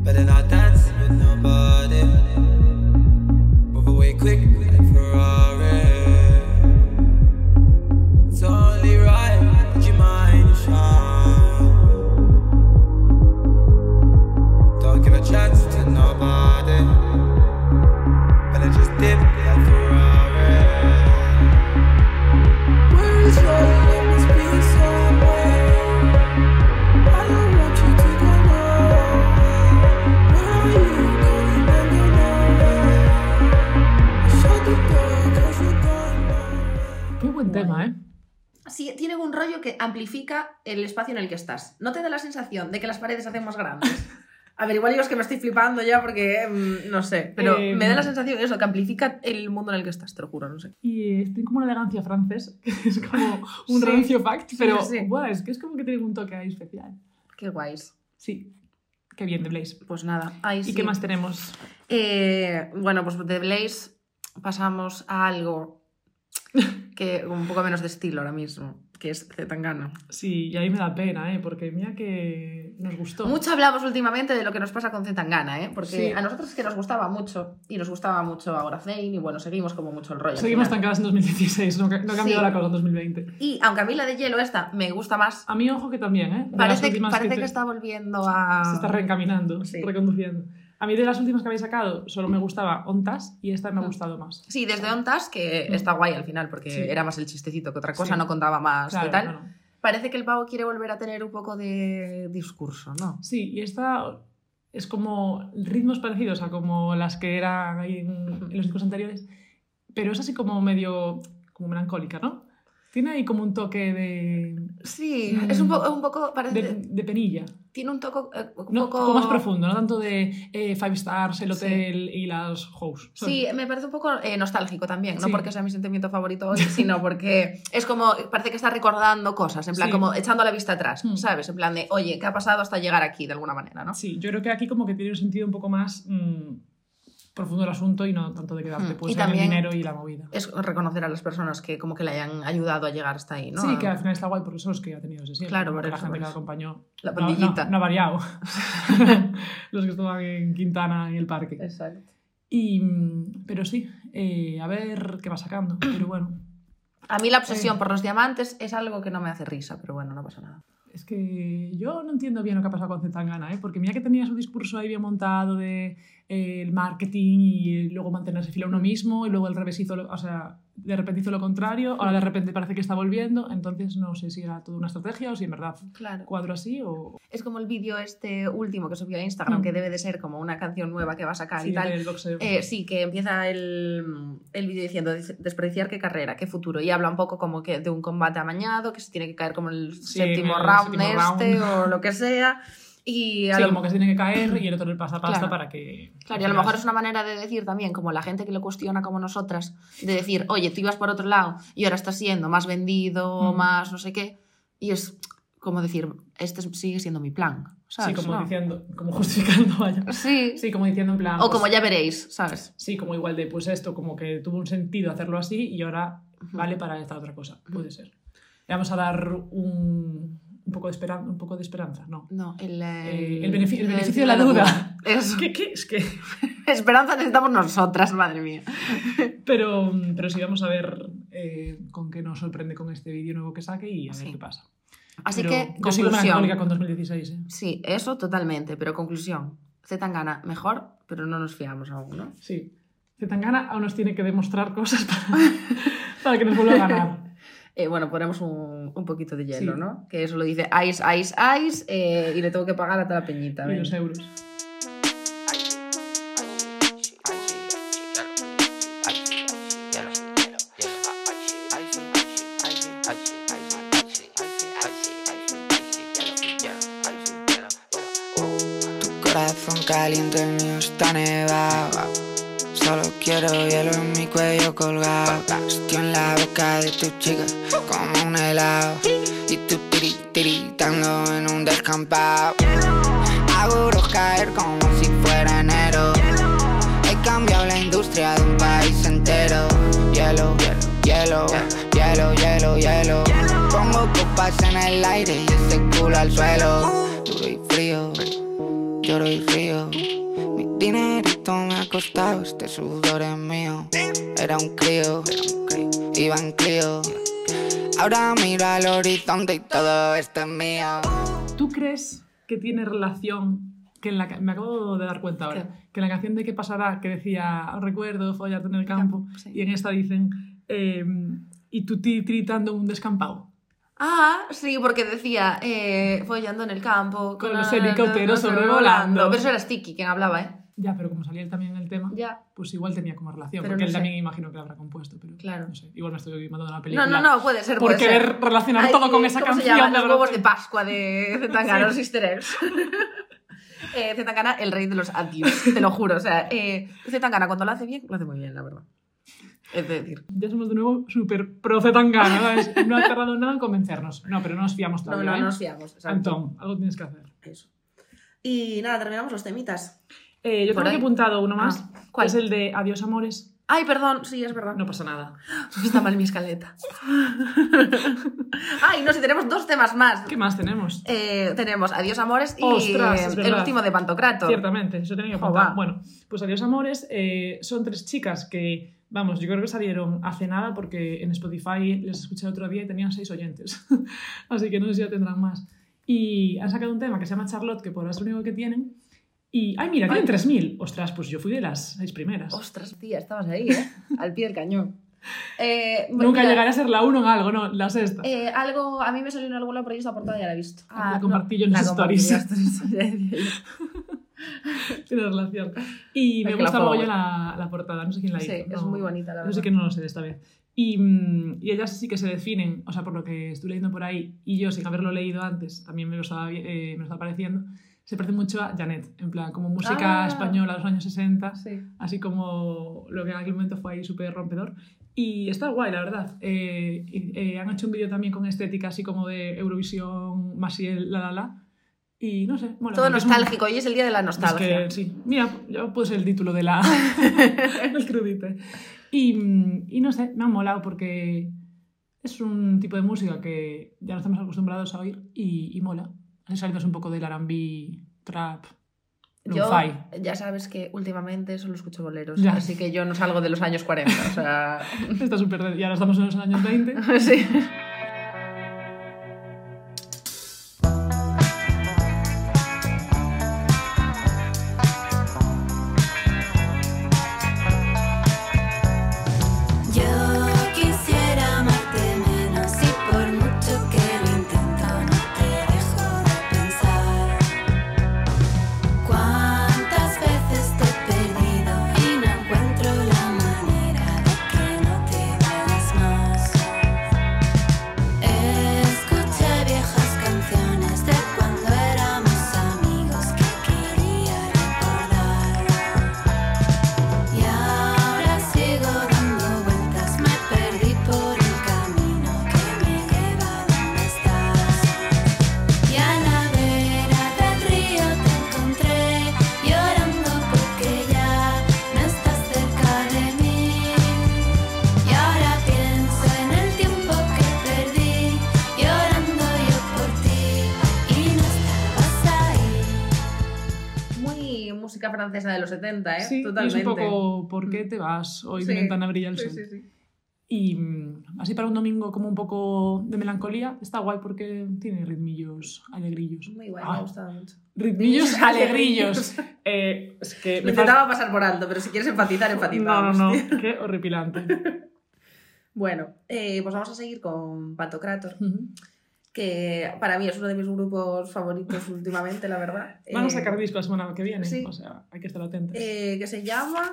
Better not dance with nobody. Move away quick que amplifica el espacio en el que estás. ¿No te da la sensación de que las paredes se hacen más grandes? A ver, igual digo es que me estoy flipando ya porque mm, no sé, pero Eh, me da la sensación de eso, que amplifica el mundo en el que estás, te lo juro, no sé. Y eh, tiene como una elegancia francés, que es como un Sí, rancio fact, pero sí. buah, es que es como que tiene un toque ahí especial. Qué guays. Sí, qué bien de Blaze. Pues nada, ahí ¿Y sí. qué más tenemos? Eh, bueno, pues de Blaze pasamos a algo que un poco menos de estilo ahora mismo, que es Zetangana. Sí, y ahí me da pena, ¿eh? Porque mira que nos gustó. Mucho hablamos últimamente de lo que nos pasa con Zetangana, ¿eh? Porque Sí. a nosotros es que nos gustaba mucho, y nos gustaba mucho ahora Zane, y bueno, seguimos como mucho el rollo. Seguimos final. estancadas en 2016, no, no ha cambiado Sí. la cosa en 2020. Y aunque a mí la de hielo esta me gusta más, A mí, ojo que también, ¿eh? De parece, parece que, te- está volviendo a... Se está reencaminando, Sí. reconduciendo. A mí de las últimas que habéis sacado solo me gustaba Ontas y esta me ha Mm. gustado más. Sí, desde Ontas, que Mm. está guay al final, porque Sí. era más el chistecito que otra cosa, Sí. no contaba más Claro, tal. Parece que el pavo quiere volver a tener un poco de discurso, ¿no? Sí, y esta es como ritmos parecidos a como las que eran ahí en, en los discos anteriores, pero es así como medio como melancólica, ¿no? Tiene ahí como un toque de, Sí, Mm. es un, po- un poco, parece, de, de penilla. tiene un, toco, eh, un No, poco... más profundo, no tanto de eh, Five Stars, el Sí. hotel y las hosts. Sí, me parece un poco eh, nostálgico también, no Sí. porque sea mi sentimiento favorito hoy, sino porque es como, parece que está recordando cosas, en plan Sí. como echando la vista atrás, Mm. ¿sabes? En plan de, oye, ¿qué ha pasado hasta llegar aquí de alguna manera, no? Sí, yo creo que aquí como que tiene un sentido un poco más mm, profundo el asunto y no tanto de quedarte Mm. pues, Y en también- el dinero y la movida. Es reconocer a las personas que como que le hayan ayudado a llegar hasta ahí, ¿no? Sí, que al final está guay porque son los que ha tenido ese siempre. Claro, por la gente que la acompañó. La No, no, pandillita. no ha variado. los que estaban en Quintana en el parque. Exacto. Y, pero sí, eh, a ver qué va sacando. Pero bueno, A mí la obsesión Sí. por los diamantes es algo que no me hace risa, pero bueno, no pasa nada. es que yo no entiendo bien lo que ha pasado con Zetangana, ¿eh? porque mira que tenía su discurso ahí bien montado de eh, el marketing y luego mantenerse fiel a uno mismo y luego al revés hizo, lo- o sea, de repente hizo lo contrario, ahora de repente parece que está volviendo, entonces no sé si era toda una estrategia o si en verdad Claro. cuadro así o Es como el vídeo este último que subió a Instagram, Mm. que debe de ser como una canción nueva que va a sacar sí, y tal. del boxeo. Eh, sí, que empieza el, el vídeo diciendo "Des- despreciar qué carrera, qué futuro. Y habla un poco como que de un combate amañado, que se tiene que caer como el Sí, séptimo el round séptimo este round. o lo que sea. Y a Sí, lo, como que se tiene que caer y el otro le pasa pasta Claro. para que... claro, y a lo mejor es una manera de decir también, como la gente que lo cuestiona como nosotras, de decir, oye, tú ibas por otro lado y ahora estás siendo más vendido, Mm. más no sé qué. Y es como decir, este sigue siendo mi plan. Sí, ¿sabes? como ¿No? diciendo, como justificando, vaya. Sí. Sí, como diciendo en plan... O pues, como ya veréis, ¿sabes? Sí, como igual de, pues esto, como que tuvo un sentido hacerlo así y ahora Ujú. vale para esta otra cosa. Puede ser. Le vamos a dar un, un, poco, de esperanza, un poco de esperanza, ¿no? No, el, Eh, el benefi- el beneficio de la duda. Eso. ¿Qué, qué? Es que... Esperanza necesitamos nosotras, madre mía. Pero, pero sí, vamos a ver eh, con qué nos sorprende con este vídeo nuevo que saque y a ver qué pasa. Así Pero que, conclusión. con 2016, ¿eh? Sí, eso totalmente, pero conclusión. Zetangana, mejor, pero no nos fiamos aún, ¿no? Sí. Zetangana aún nos tiene que demostrar cosas para, para que nos vuelva a ganar. Eh, bueno, ponemos un, un, poquito de hielo, ¿no? Que eso lo dice ice, ice, ice, eh, y le tengo que pagar a toda la peñita. Y los euros. Tu corazón caliente, el mío está nevado. Solo quiero hielo en mi cuello colgado. Estoy en la boca de tu chica como un helado. Y tú tiri, tiritando en un descampado. Hago caer como si fuera enero. He cambiado la industria de un país entero. Hielo, hielo, hielo, hielo, hielo. Pongo copas en el aire y ese culo al suelo. Duro y frío, lloro y río. Mi dinerito me ha costado, este sudor es mío. Era un crío, iba en Clio. Ahora miro al horizonte y todo esto es mío. ¿Tú crees que tiene relación que en la me acabo de dar cuenta ahora que en la canción de qué pasará que decía recuerdo follarte en el campo sí. y en esta dicen eh, y tú ti- tiritando un descampado Ah, sí, porque decía eh, follando en el campo. Con los helicópteros sobrevolando. Pero eso era Sticky quien hablaba, ¿eh? Ya pero como salía él también en el tema Ya. pues igual tenía como relación Pero porque no él sé. también imagino que lo habrá compuesto pero Claro. no sé igual me estoy mandando una No, película no, no, puede ser. por puede querer ser. relacionar Ay, todo con esa ¿cómo se canción llaman? de Los huevos repente. de Pascua de Zetangana, los easter eggs. eh, Zetangana, el rey de los adiós, te lo juro. O sea, eh, Zetangana cuando lo hace bien, lo hace muy bien, la verdad. Es decir, ya somos de nuevo súper pro Zetangana, ¿sabes? no ha tardado nada en convencernos no pero no nos fiamos no, todavía no ¿eh? nos fiamos. exacto. Antón algo tienes que hacer Eso. Y nada, terminamos los temitas. Eh, yo tengo ahí. aquí apuntado uno más, Ah, que ¿cuál? es el de Adiós Amores. Ay, perdón, sí, es verdad. No pasa nada. Está mal mi escaleta. Ay, no, si tenemos dos temas más. ¿Qué más tenemos? Eh, tenemos Adiós Amores y Ostras, el último de Pantocrator. Ciertamente, eso tenía que apuntar. Bueno, pues Adiós Amores eh, son tres chicas que, vamos, yo creo que salieron hace nada porque en Spotify les escuché el otro día y tenían seis oyentes. Así que no sé si ya tendrán más. Y han sacado un tema que se llama Charlotte, que por ahora es lo único que tienen. Y, ay, mira, tienen 3.000. Ostras, pues yo fui de las seis primeras. Ostras, tía, estabas ahí, ¿eh? Al pie del cañón. Eh, Nunca mira, llegaré a ser la uno en algo, no, la sexta. eh, algo, a mí me salió en alguna, pero yo esta portada ya la he visto. Ah, la compartí yo en la las stories. Tiene relación. Y me gusta follow. mucho la, la portada, no sé quién la Sí, hizo. es no- muy bonita, la verdad. sí que no lo sé de esta vez. Y, mm, y ellas sí que se definen, o sea, por lo que estoy leyendo por ahí, y yo sin haberlo leído antes, también me lo estaba, eh, me lo estaba pareciendo, se parece mucho a Janet, en plan, como música Ah. española de los años 60, Sí. así como lo que en aquel momento fue ahí súper rompedor. Y está guay, la verdad. Eh, eh, han hecho un vídeo también con estética así como de Eurovisión, más y el la la la. Y no sé, mola. Todo nostálgico, hoy es el día de la es nostalgia. que sí. Mira, ya puede ser el título de la del crudite. Y, y no sé, me ha molado porque es un tipo de música que ya no estamos acostumbrados a oír y, y mola. Salidos un poco del R&B, trap, Yo, ya sabes que últimamente solo escucho boleros, Ya. así que yo no salgo de los años 40, o sea... Está súper... Y ahora estamos en los años 20. sí. Francesa de los 70, ¿eh? Sí, y es Totalmente. un poco ¿por qué te vas? Hoy Sí, ventana brilla el sí, sol. sí, sí. Y mm, así para un domingo como un poco de melancolía, está guay porque tiene ritmillos alegrillos. Muy guay, Ah, me ha gustado mucho. Ritmillos alegrillos. Eh, es que me intentaba pasar por alto, pero si quieres empatizar, No, no, no, tío. qué horripilante. Bueno, eh, pues vamos a seguir con Pantocrator, Ujú. Que para mí es uno de mis grupos favoritos últimamente, la verdad. Van a Eh, sacar disco la semana que viene, sí. o sea, hay que estar atentos. eh, que se llama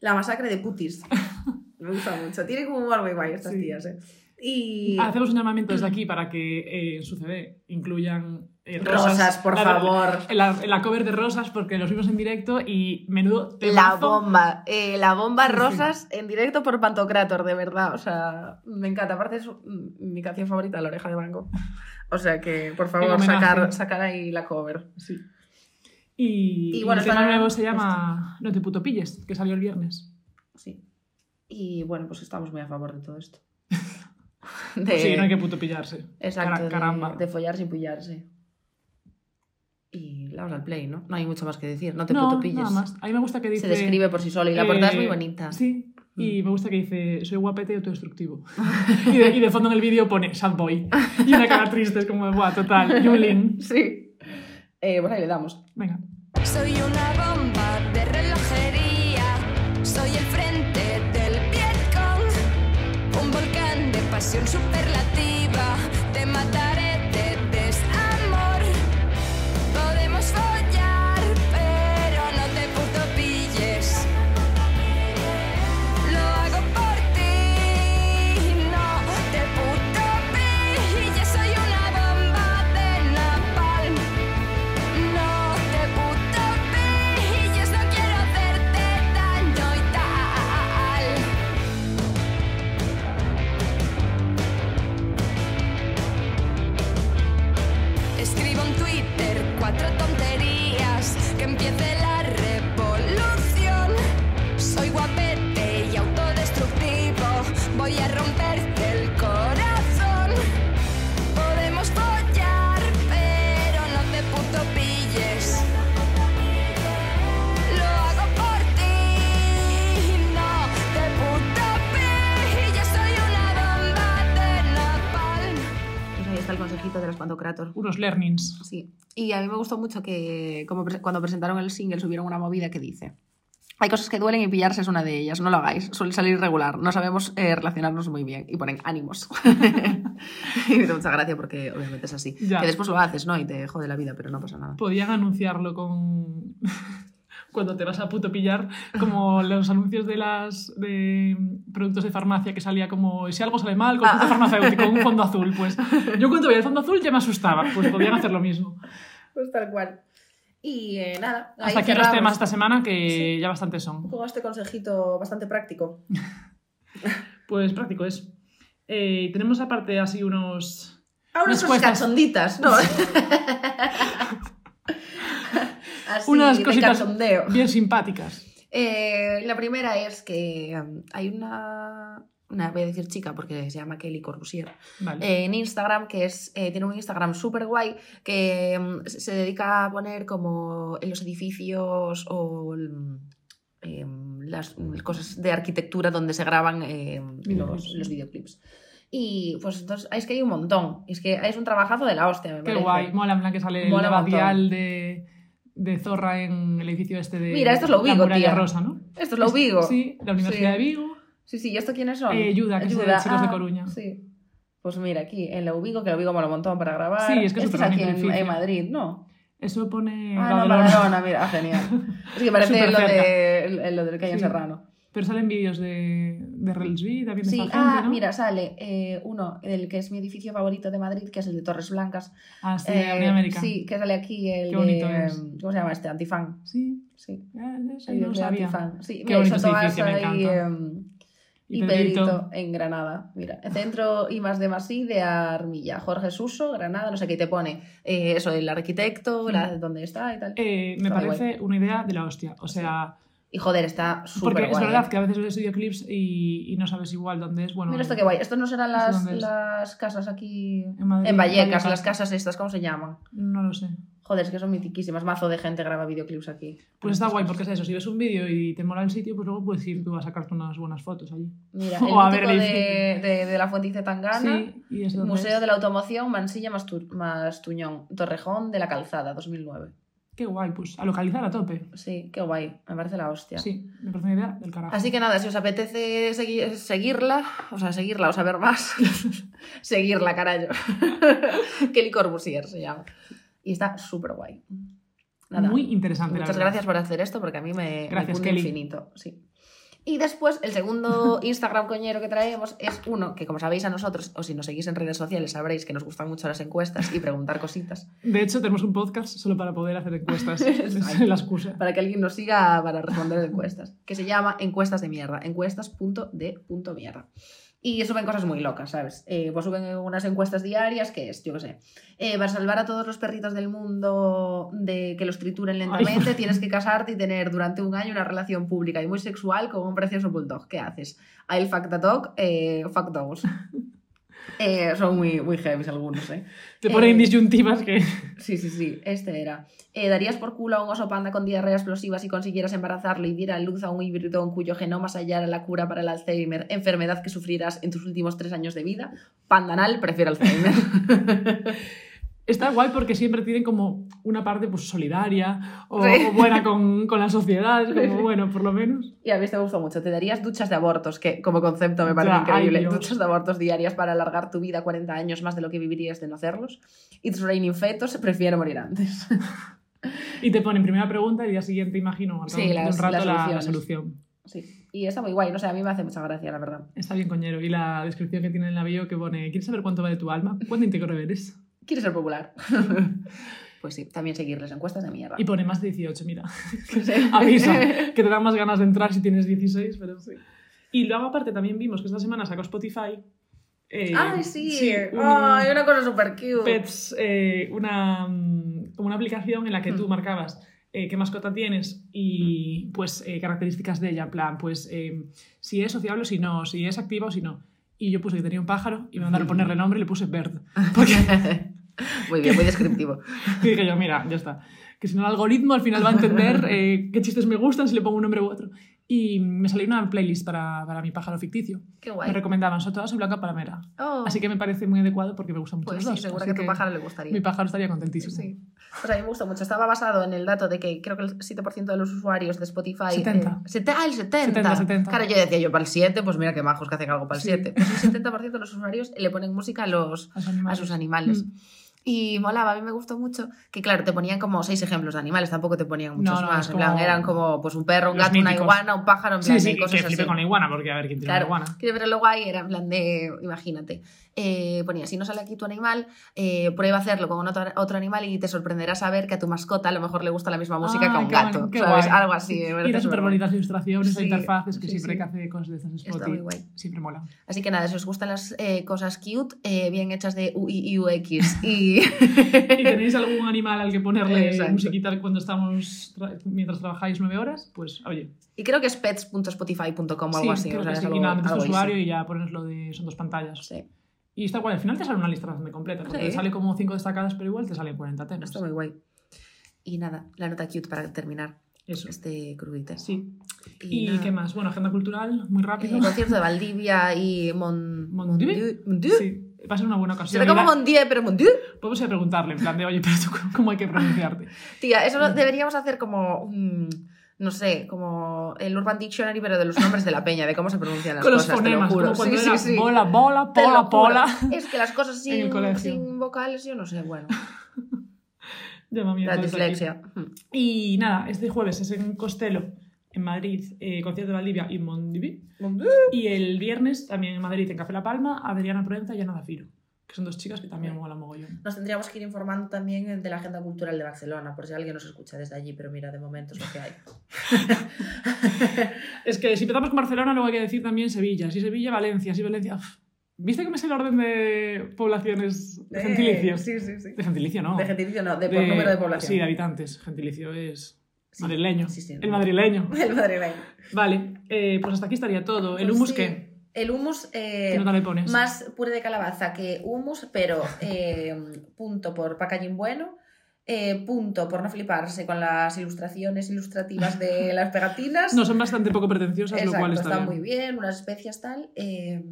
La masacre de putis. Me gusta mucho. Tiene como un muy guay estas Sí. tías, ¿eh? Y... Hacemos un llamamiento desde aquí para que eh, en su CD incluyan eh, Rosas, por la- favor. La, cover de Rosas, porque los vimos en directo y menudo La bomba, eh, la bomba rosas en directo por Pantocrator, de verdad. O sea, me encanta. Aparte es mi canción favorita, La oreja de mango. O sea que, por favor, sacar, sacar ahí la cover. Sí. Y, Y bueno, el tema nuevo se llama No te puto pilles, que salió el viernes. Sí. Y bueno, pues estamos muy a favor de todo esto. De, sí, no hay que puto pillarse. Exacto, Cara- de- caramba. De, follar sin pillarse. Y le damos al play, ¿no? No hay mucho más que decir. No te no, puto pilles. nada más. A mí me gusta que dice... Se describe por sí solo y la portada es muy eh, bonita. Sí, y Mm. me gusta que dice soy guapete y autodestructivo. y, de, y de fondo en el vídeo pone sad boy. Y una cara triste, es como, buah, total, Yulin. Sí. Eh, pues ahí le damos. Venga. Soy una bomba de relojería. Soy el frente del Vietcong. Un volcán de pasión superlativa. Te mataré Unos learnings. Sí. Y a mí me gustó mucho que como pre- cuando presentaron el single subieron una movida que dice hay cosas que duelen y pillarse es una de ellas, no lo hagáis, suele salir regular, no sabemos eh, relacionarnos muy bien y ponen ánimos. y me hizo mucha gracia porque obviamente es así. Ya. Que después lo haces, ¿no? Y te jode la vida, pero no pasa nada. Podían anunciarlo con... Cuando te vas a puto pillar, como los anuncios de las de productos de farmacia que salía como si algo sale mal, con Ah. farmacéutico, un fondo azul. Pues yo cuando veía el fondo azul ya me asustaba. Pues podían hacer lo mismo. Pues tal cual. Y eh, nada, ahí Hasta aquí los cerramos temas esta semana, que ya bastantes son. con este consejito bastante práctico. Pues práctico es. Eh, tenemos aparte así unos... Ahora Unas cachonditas, ¿no? Así, unas cositas cachondeo. bien simpáticas. Eh, la primera es que um, hay una, una, voy a decir chica porque se llama Kelly Corbusier, Vale. eh, en Instagram, que es, eh, tiene un Instagram súper guay que mm, se dedica a poner como en los edificios o mm, em, las mm, cosas de arquitectura donde se graban los, Videoclips. los videoclips. Y pues entonces es que hay un montón. Es que es un trabajazo de la hostia, me Qué parece. guay. Mola en plan que sale Mola el de, de Zorra en el edificio este de Mira, esto es lo la Vigo, muralla tía. rosa, ¿no? Esto es lo Vigo. Sí, la Universidad Sí. de Vigo. Sí, sí, ¿y esto quiénes son? Eh, Yuda, que es de Yuda, Chicos de ah, Coruña. Sí. Pues mira, aquí en la Ubigo, que la Ubigo mola un montón para grabar. Sí, es que es Esto aquí en, en Madrid, ¿no? Eso pone Ah, no, Badalona. Badalona, mira, genial. Es que parece lo, de, lo del Calle Sí. Serrano. Pero salen vídeos de, de Relsby, también de Sí, esta ah, gente, ¿no? mira, sale eh, uno, el que es mi edificio favorito de Madrid, que es el de Torres Blancas. Ah, sí, Eh, de Avenida América. Sí, que sale aquí el Qué bonito de... es. ¿Cómo se llama este? Antifan. Sí, Sí, eh, eso el no de sabía. Antifan. Sí, Qué mira, y edificio, me encanta. em, Y Y Pedrito. Pedrito en Granada. Mira, Centro I más de Masí de Armilla. Jorge Suso, Granada, no sé qué te pone. Eh, eso, el arquitecto, la, dónde está y tal. Eh, me Está parece una idea de la hostia. O sea, Y joder, está súper porque guay. es verdad eh. que a veces ves videoclips y, y no sabes igual dónde es. Bueno, Mira esto qué guay. Estos no serán ¿Eso las, las casas aquí en, Madrid, en Vallecas, Vallecas. las casas estas, ¿cómo se llaman? No lo sé. Joder, es que son mitiquísimas. Mazo de gente graba videoclips aquí. Pues está guay porque es eso. Si ves un vídeo y te mola el sitio, pues luego puedes ir tú a sacarte unas buenas fotos allí. Mira, el O a ver de, de, de la. Sí, es donde Museo es. de la Automoción, Mansilla, Mastu- Mastuñón, Torrejón de la Calzada, 2009. Qué guay, pues a localizar a tope. Sí, qué guay, me parece la hostia. Sí, me parece una idea del carajo. Así que nada, si os apetece segui- seguirla, o sea, seguirla o saber más, seguirla, carajo. Kelly Corbusier se llama. Y está súper guay. Nada. Muy interesante. Muchas gracias por hacer esto porque a mí me, Gracias, Kelly. infinito. Sí. Y después, el segundo Instagram coñero que traemos es uno que, como sabéis a nosotros, o si nos seguís en redes sociales, sabréis que nos gustan mucho las encuestas y preguntar cositas. De hecho, tenemos un podcast solo para poder hacer encuestas. es la excusa. Para que alguien nos siga para responder encuestas. Que se llama Encuestas de Mierda. Encuestas.de.mierda. Y suben cosas muy locas, ¿sabes? Eh, pues suben unas encuestas diarias que es, yo qué sé, eh, para salvar a todos los perritos del mundo de que los trituren lentamente, tienes que casarte y tener durante un año una relación pública y muy sexual con un precioso bulldog. ¿Qué haces? I'll fuck the dog, eh, fuck dogs. Eh, son muy, muy heavy algunos, ¿eh? Te ponen Eh, disyuntivas que... Sí, sí, sí, este era. Eh, ¿Darías por culo a un oso panda con diarrea explosiva si consiguieras embarazarlo y diera luz a un híbrido en cuyo genoma se hallara la cura para el Alzheimer, enfermedad que sufrirás en tus últimos tres años de vida? Pandanal prefiere Alzheimer. Está guay porque siempre tienen como una parte pues solidaria o, Sí. o buena con, con la sociedad, como bueno, por lo menos. y a mí este me gustó mucho. ¿Te darías duchas de abortos? Que como concepto me parece Ya, ay, increíble. Dios. duchas de abortos diarias para alargar tu vida 40 años más de lo que vivirías de no hacerlos. It's raining fetos, prefiero morir antes. Y te ponen primera pregunta y día siguiente, imagino, al Sí, las- un rato la, la solución. Sí. Y está muy guay. No sé, a mí me hace mucha gracia, la verdad. Está bien coñero. Y la descripción que tiene en la bio que pone, ¿quieres saber cuánto vale tu alma? ¿Cuánto íntegro eres? ¿Quieres ser popular? pues sí, también seguirles encuestas de mierda. Y pone más de 18, mira. Avisa, que te dan más ganas de entrar si tienes 16, pero sí. Y luego aparte también vimos que esta semana sacó Spotify. eh, ¡Ay, sí! un- ¡Ay, una cosa súper cute! Pets, eh, una, mm, como una aplicación en la que tú Hmm. marcabas eh, qué mascota tienes y pues eh, características de ella, en plan, pues eh, si es sociable o si no, si es activa o si no. Y yo puse que tenía un pájaro y me mandaron ponerle nombre y le puse Bird. Porque muy bien, muy descriptivo. y dije yo, mira, ya está. Que si no el algoritmo al final va a entender eh, qué chistes me gustan si le pongo un nombre u otro. Y me salió una playlist para, para mi pájaro ficticio. Qué Me guay. recomendaban, son todas en Blanca Palmera. Oh, Así que me parece muy adecuado porque me gustan mucho pues los sí, dos. seguro que tu pájaro le gustaría. Mi pájaro estaría contentísimo. Sí. Pues a mí me gusta mucho. Estaba basado en el dato de que creo que el 7% de los usuarios de Spotify... 70. eh, ah, el 70. 70, 70. Claro, yo decía yo para el 7, pues mira qué majos que hacen algo para el Sí. 7. Pues el 70% de los usuarios le ponen música a los, A sus a animales. sus animales. Mm. Y molaba, a mí me gustó mucho que, claro, te ponían como seis ejemplos de animales, tampoco te ponían muchos No, no, más. En plan, eran como pues un perro, un gato, una míticos. iguana, un pájaro, en plan, Sí, sí, y que cosas flipe así. con la iguana, porque a ver quién tiene Claro, la iguana. que- pero lo guay era en plan de, imagínate, eh, ponía, si no sale aquí tu animal, eh, prueba a hacerlo con otro, otro animal y te sorprenderás saber que a tu mascota a lo mejor le gusta la misma música Ah, que a un gato, bueno, ¿sabes? guay. Algo así. me Y súper bonitas ilustraciones Sí, interfaces que sí, siempre sí. que hace cosas de estas Está muy guay. Siempre mola. Así que nada, si os gustan las eh, cosas cute, eh, bien hechas de UI y UX y... ¿Y tenéis algún animal al que ponerle Exacto. musiquita cuando estamos tra- mientras trabajáis nueve horas? Pues oye, y creo que es pets.spotify.com o algo sí, así. creo o sea, que es sí. algo- y nada, algo usuario y ya pones lo de son dos pantallas. Sí, Y está guay, al final te sale una lista bastante completa, porque Sí. te sale como cinco destacadas, pero igual te salen 40 temas. está muy guay. Y nada, la nota cute para terminar Eso. este crudite. Sí. ¿Y, qué más? Bueno, agenda cultural, muy rápido. Eh, concierto de Valdivia y Mon... Mondieu. Mondieu. Mondieu. Sí, va a ser una buena ocasión. ve como Mondieu, pero Mondieu. Podemos ir a preguntarle, en plan de, oye, pero tú, ¿cómo hay que pronunciarte? Tía, eso deberíamos hacer como... un- no sé, como el Urban Dictionary, pero de los nombres de la peña, de cómo se pronuncian las Con los cosas, fonemas, te lo juro. como cuando Sí, era sí, sí. bola, bola, pola, pola. Es que las cosas sin, sin vocales, yo no sé, bueno. Llama La miércoles aquí. dislexia. Y nada, este jueves es en Costello, en Madrid, eh, concierto de Valdivia y Mondiví. Y el viernes también en Madrid, en Café La Palma, Adriana Proenza y Ana Zafiro, que son dos chicas que también molan mogollón. Nos tendríamos que ir informando también de la agenda cultural de Barcelona, por si alguien nos escucha desde allí, pero mira, de momento es lo que hay. Es que si empezamos con Barcelona, luego hay que decir también Sevilla. Si Sevilla, Valencia, si Valencia... uf. ¿Viste cómo es el orden de poblaciones de gentilicio? Sí, sí, sí. De gentilicio, no. De gentilicio no, de por número de población. Sí, de habitantes. Gentilicio es Sí, madrileño. sí, sí, el madrileño. El madrileño. Vale, eh, pues hasta aquí estaría todo. ¿El Pues humus qué? El humus, eh, ¿Qué nota le pones? más puré de calabaza que humus, pero eh, punto por packaging bueno, eh, punto por no fliparse con las ilustraciones ilustrativas de las pegatinas. No, son bastante poco pretenciosas, lo cual está, está, bien. muy bien, unas especias tal. eh,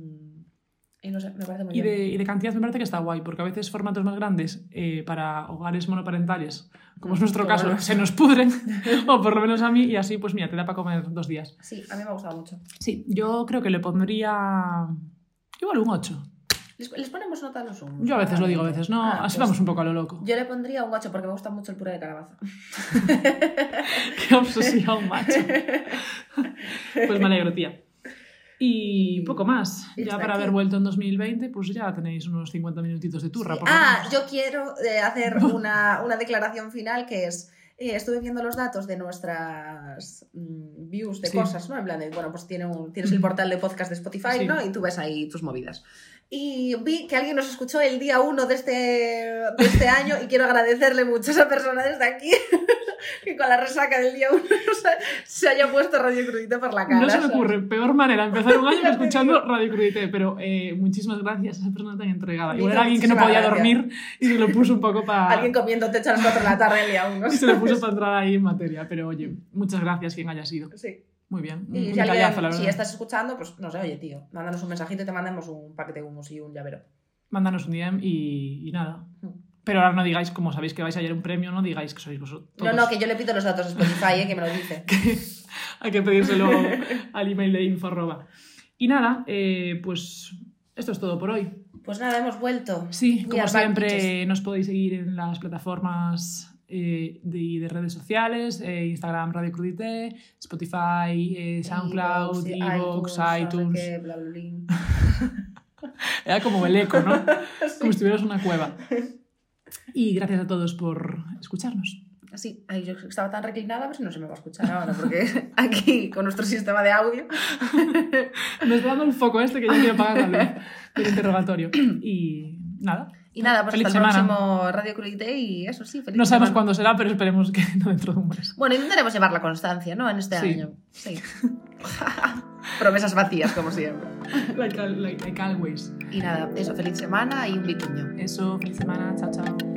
y no sé, me parece muy Y bien. de, y de cantidad me parece que está guay, porque a veces formatos más grandes eh, para hogares monoparentales, como es nuestro Qué caso, bueno. se nos pudren, o por lo menos a mí, y así, pues mira, te da para comer dos días. Sí, a mí me ha gustado mucho. Sí, yo creo que le pondría igual un 8. ¿Les, ponemos nota a los hummus? Yo a veces lo digo, a veces no, Ah, así pues vamos un poco a lo loco. Yo le pondría un 8 porque me gusta mucho el puré de calabaza. Qué obsesión, macho. Pues me alegro, tía. Y poco más. Ya para aquí. haber vuelto en 2020, pues ya tenéis unos 50 minutitos de turra. por Ah, yo quiero eh, hacer una, una declaración final que es. eh, estuve viendo los datos de nuestras mm, views de Sí. cosas, ¿no? En plan de, bueno, pues tiene un- tienes el portal de podcast de Spotify, Sí. ¿no? Y tú ves ahí tus movidas. Y vi que alguien nos escuchó el día 1 de este, de este año y quiero agradecerle mucho a esa persona desde aquí que con la resaca del día 1 se haya puesto Radio Crudita por la cara. No se me ¿sabes? ocurre peor manera empezar un año que escuchando. Radio Crudité, pero eh, muchísimas gracias a esa persona tan entregada. Igual era alguien que no podía gracias. dormir y se lo puso un poco para... Alguien comiendo techo a las 4 de la tarde el día 1. Y se lo puso para entrar ahí en materia. Pero oye, muchas gracias quien haya sido. Sí. Muy bien. Un, Y un si, alguien- estás escuchando, pues no sé, oye, tío, mándanos un mensajito y te mandamos un paquete de humos y un llavero. Mándanos un DM y, y nada. Mm. Pero ahora no digáis, como sabéis que vais a hallar un premio, no digáis que sois vosotros. No, no, que yo le pido los datos a Spotify, eh, que me lo dice. Hay que pedírselo al email de info. arroba. Y nada, eh, pues esto es todo por hoy. Pues nada, hemos vuelto. Sí, como siempre, nos podéis seguir en las plataformas eh, de, de redes sociales, eh, Instagram Radio Crudité, Spotify, eh, SoundCloud, Evox, sé iTunes. qué, bla, bla, bla. Era como el eco, ¿no? Como si estuvieras en una cueva. Y gracias a todos por escucharnos. Así, ay, yo estaba tan reclinada, pues no se me va a escuchar ahora, porque aquí con nuestro sistema de audio. Me está dando el foco este que ya quiero apagar la luz del interrogatorio. Y nada. Y nada, pues Feliz hasta el semana. próximo Radio Crudité y eso sí, feliz No sabemos semana. cuándo será, pero esperemos que no dentro de un mes. Bueno, intentaremos llevar la constancia, ¿no? En este Sí. año. Sí. Promesas vacías, como siempre. Like, al- like, like always. Y nada, eso, feliz semana y un bituño. Eso, feliz semana. Chao, chao.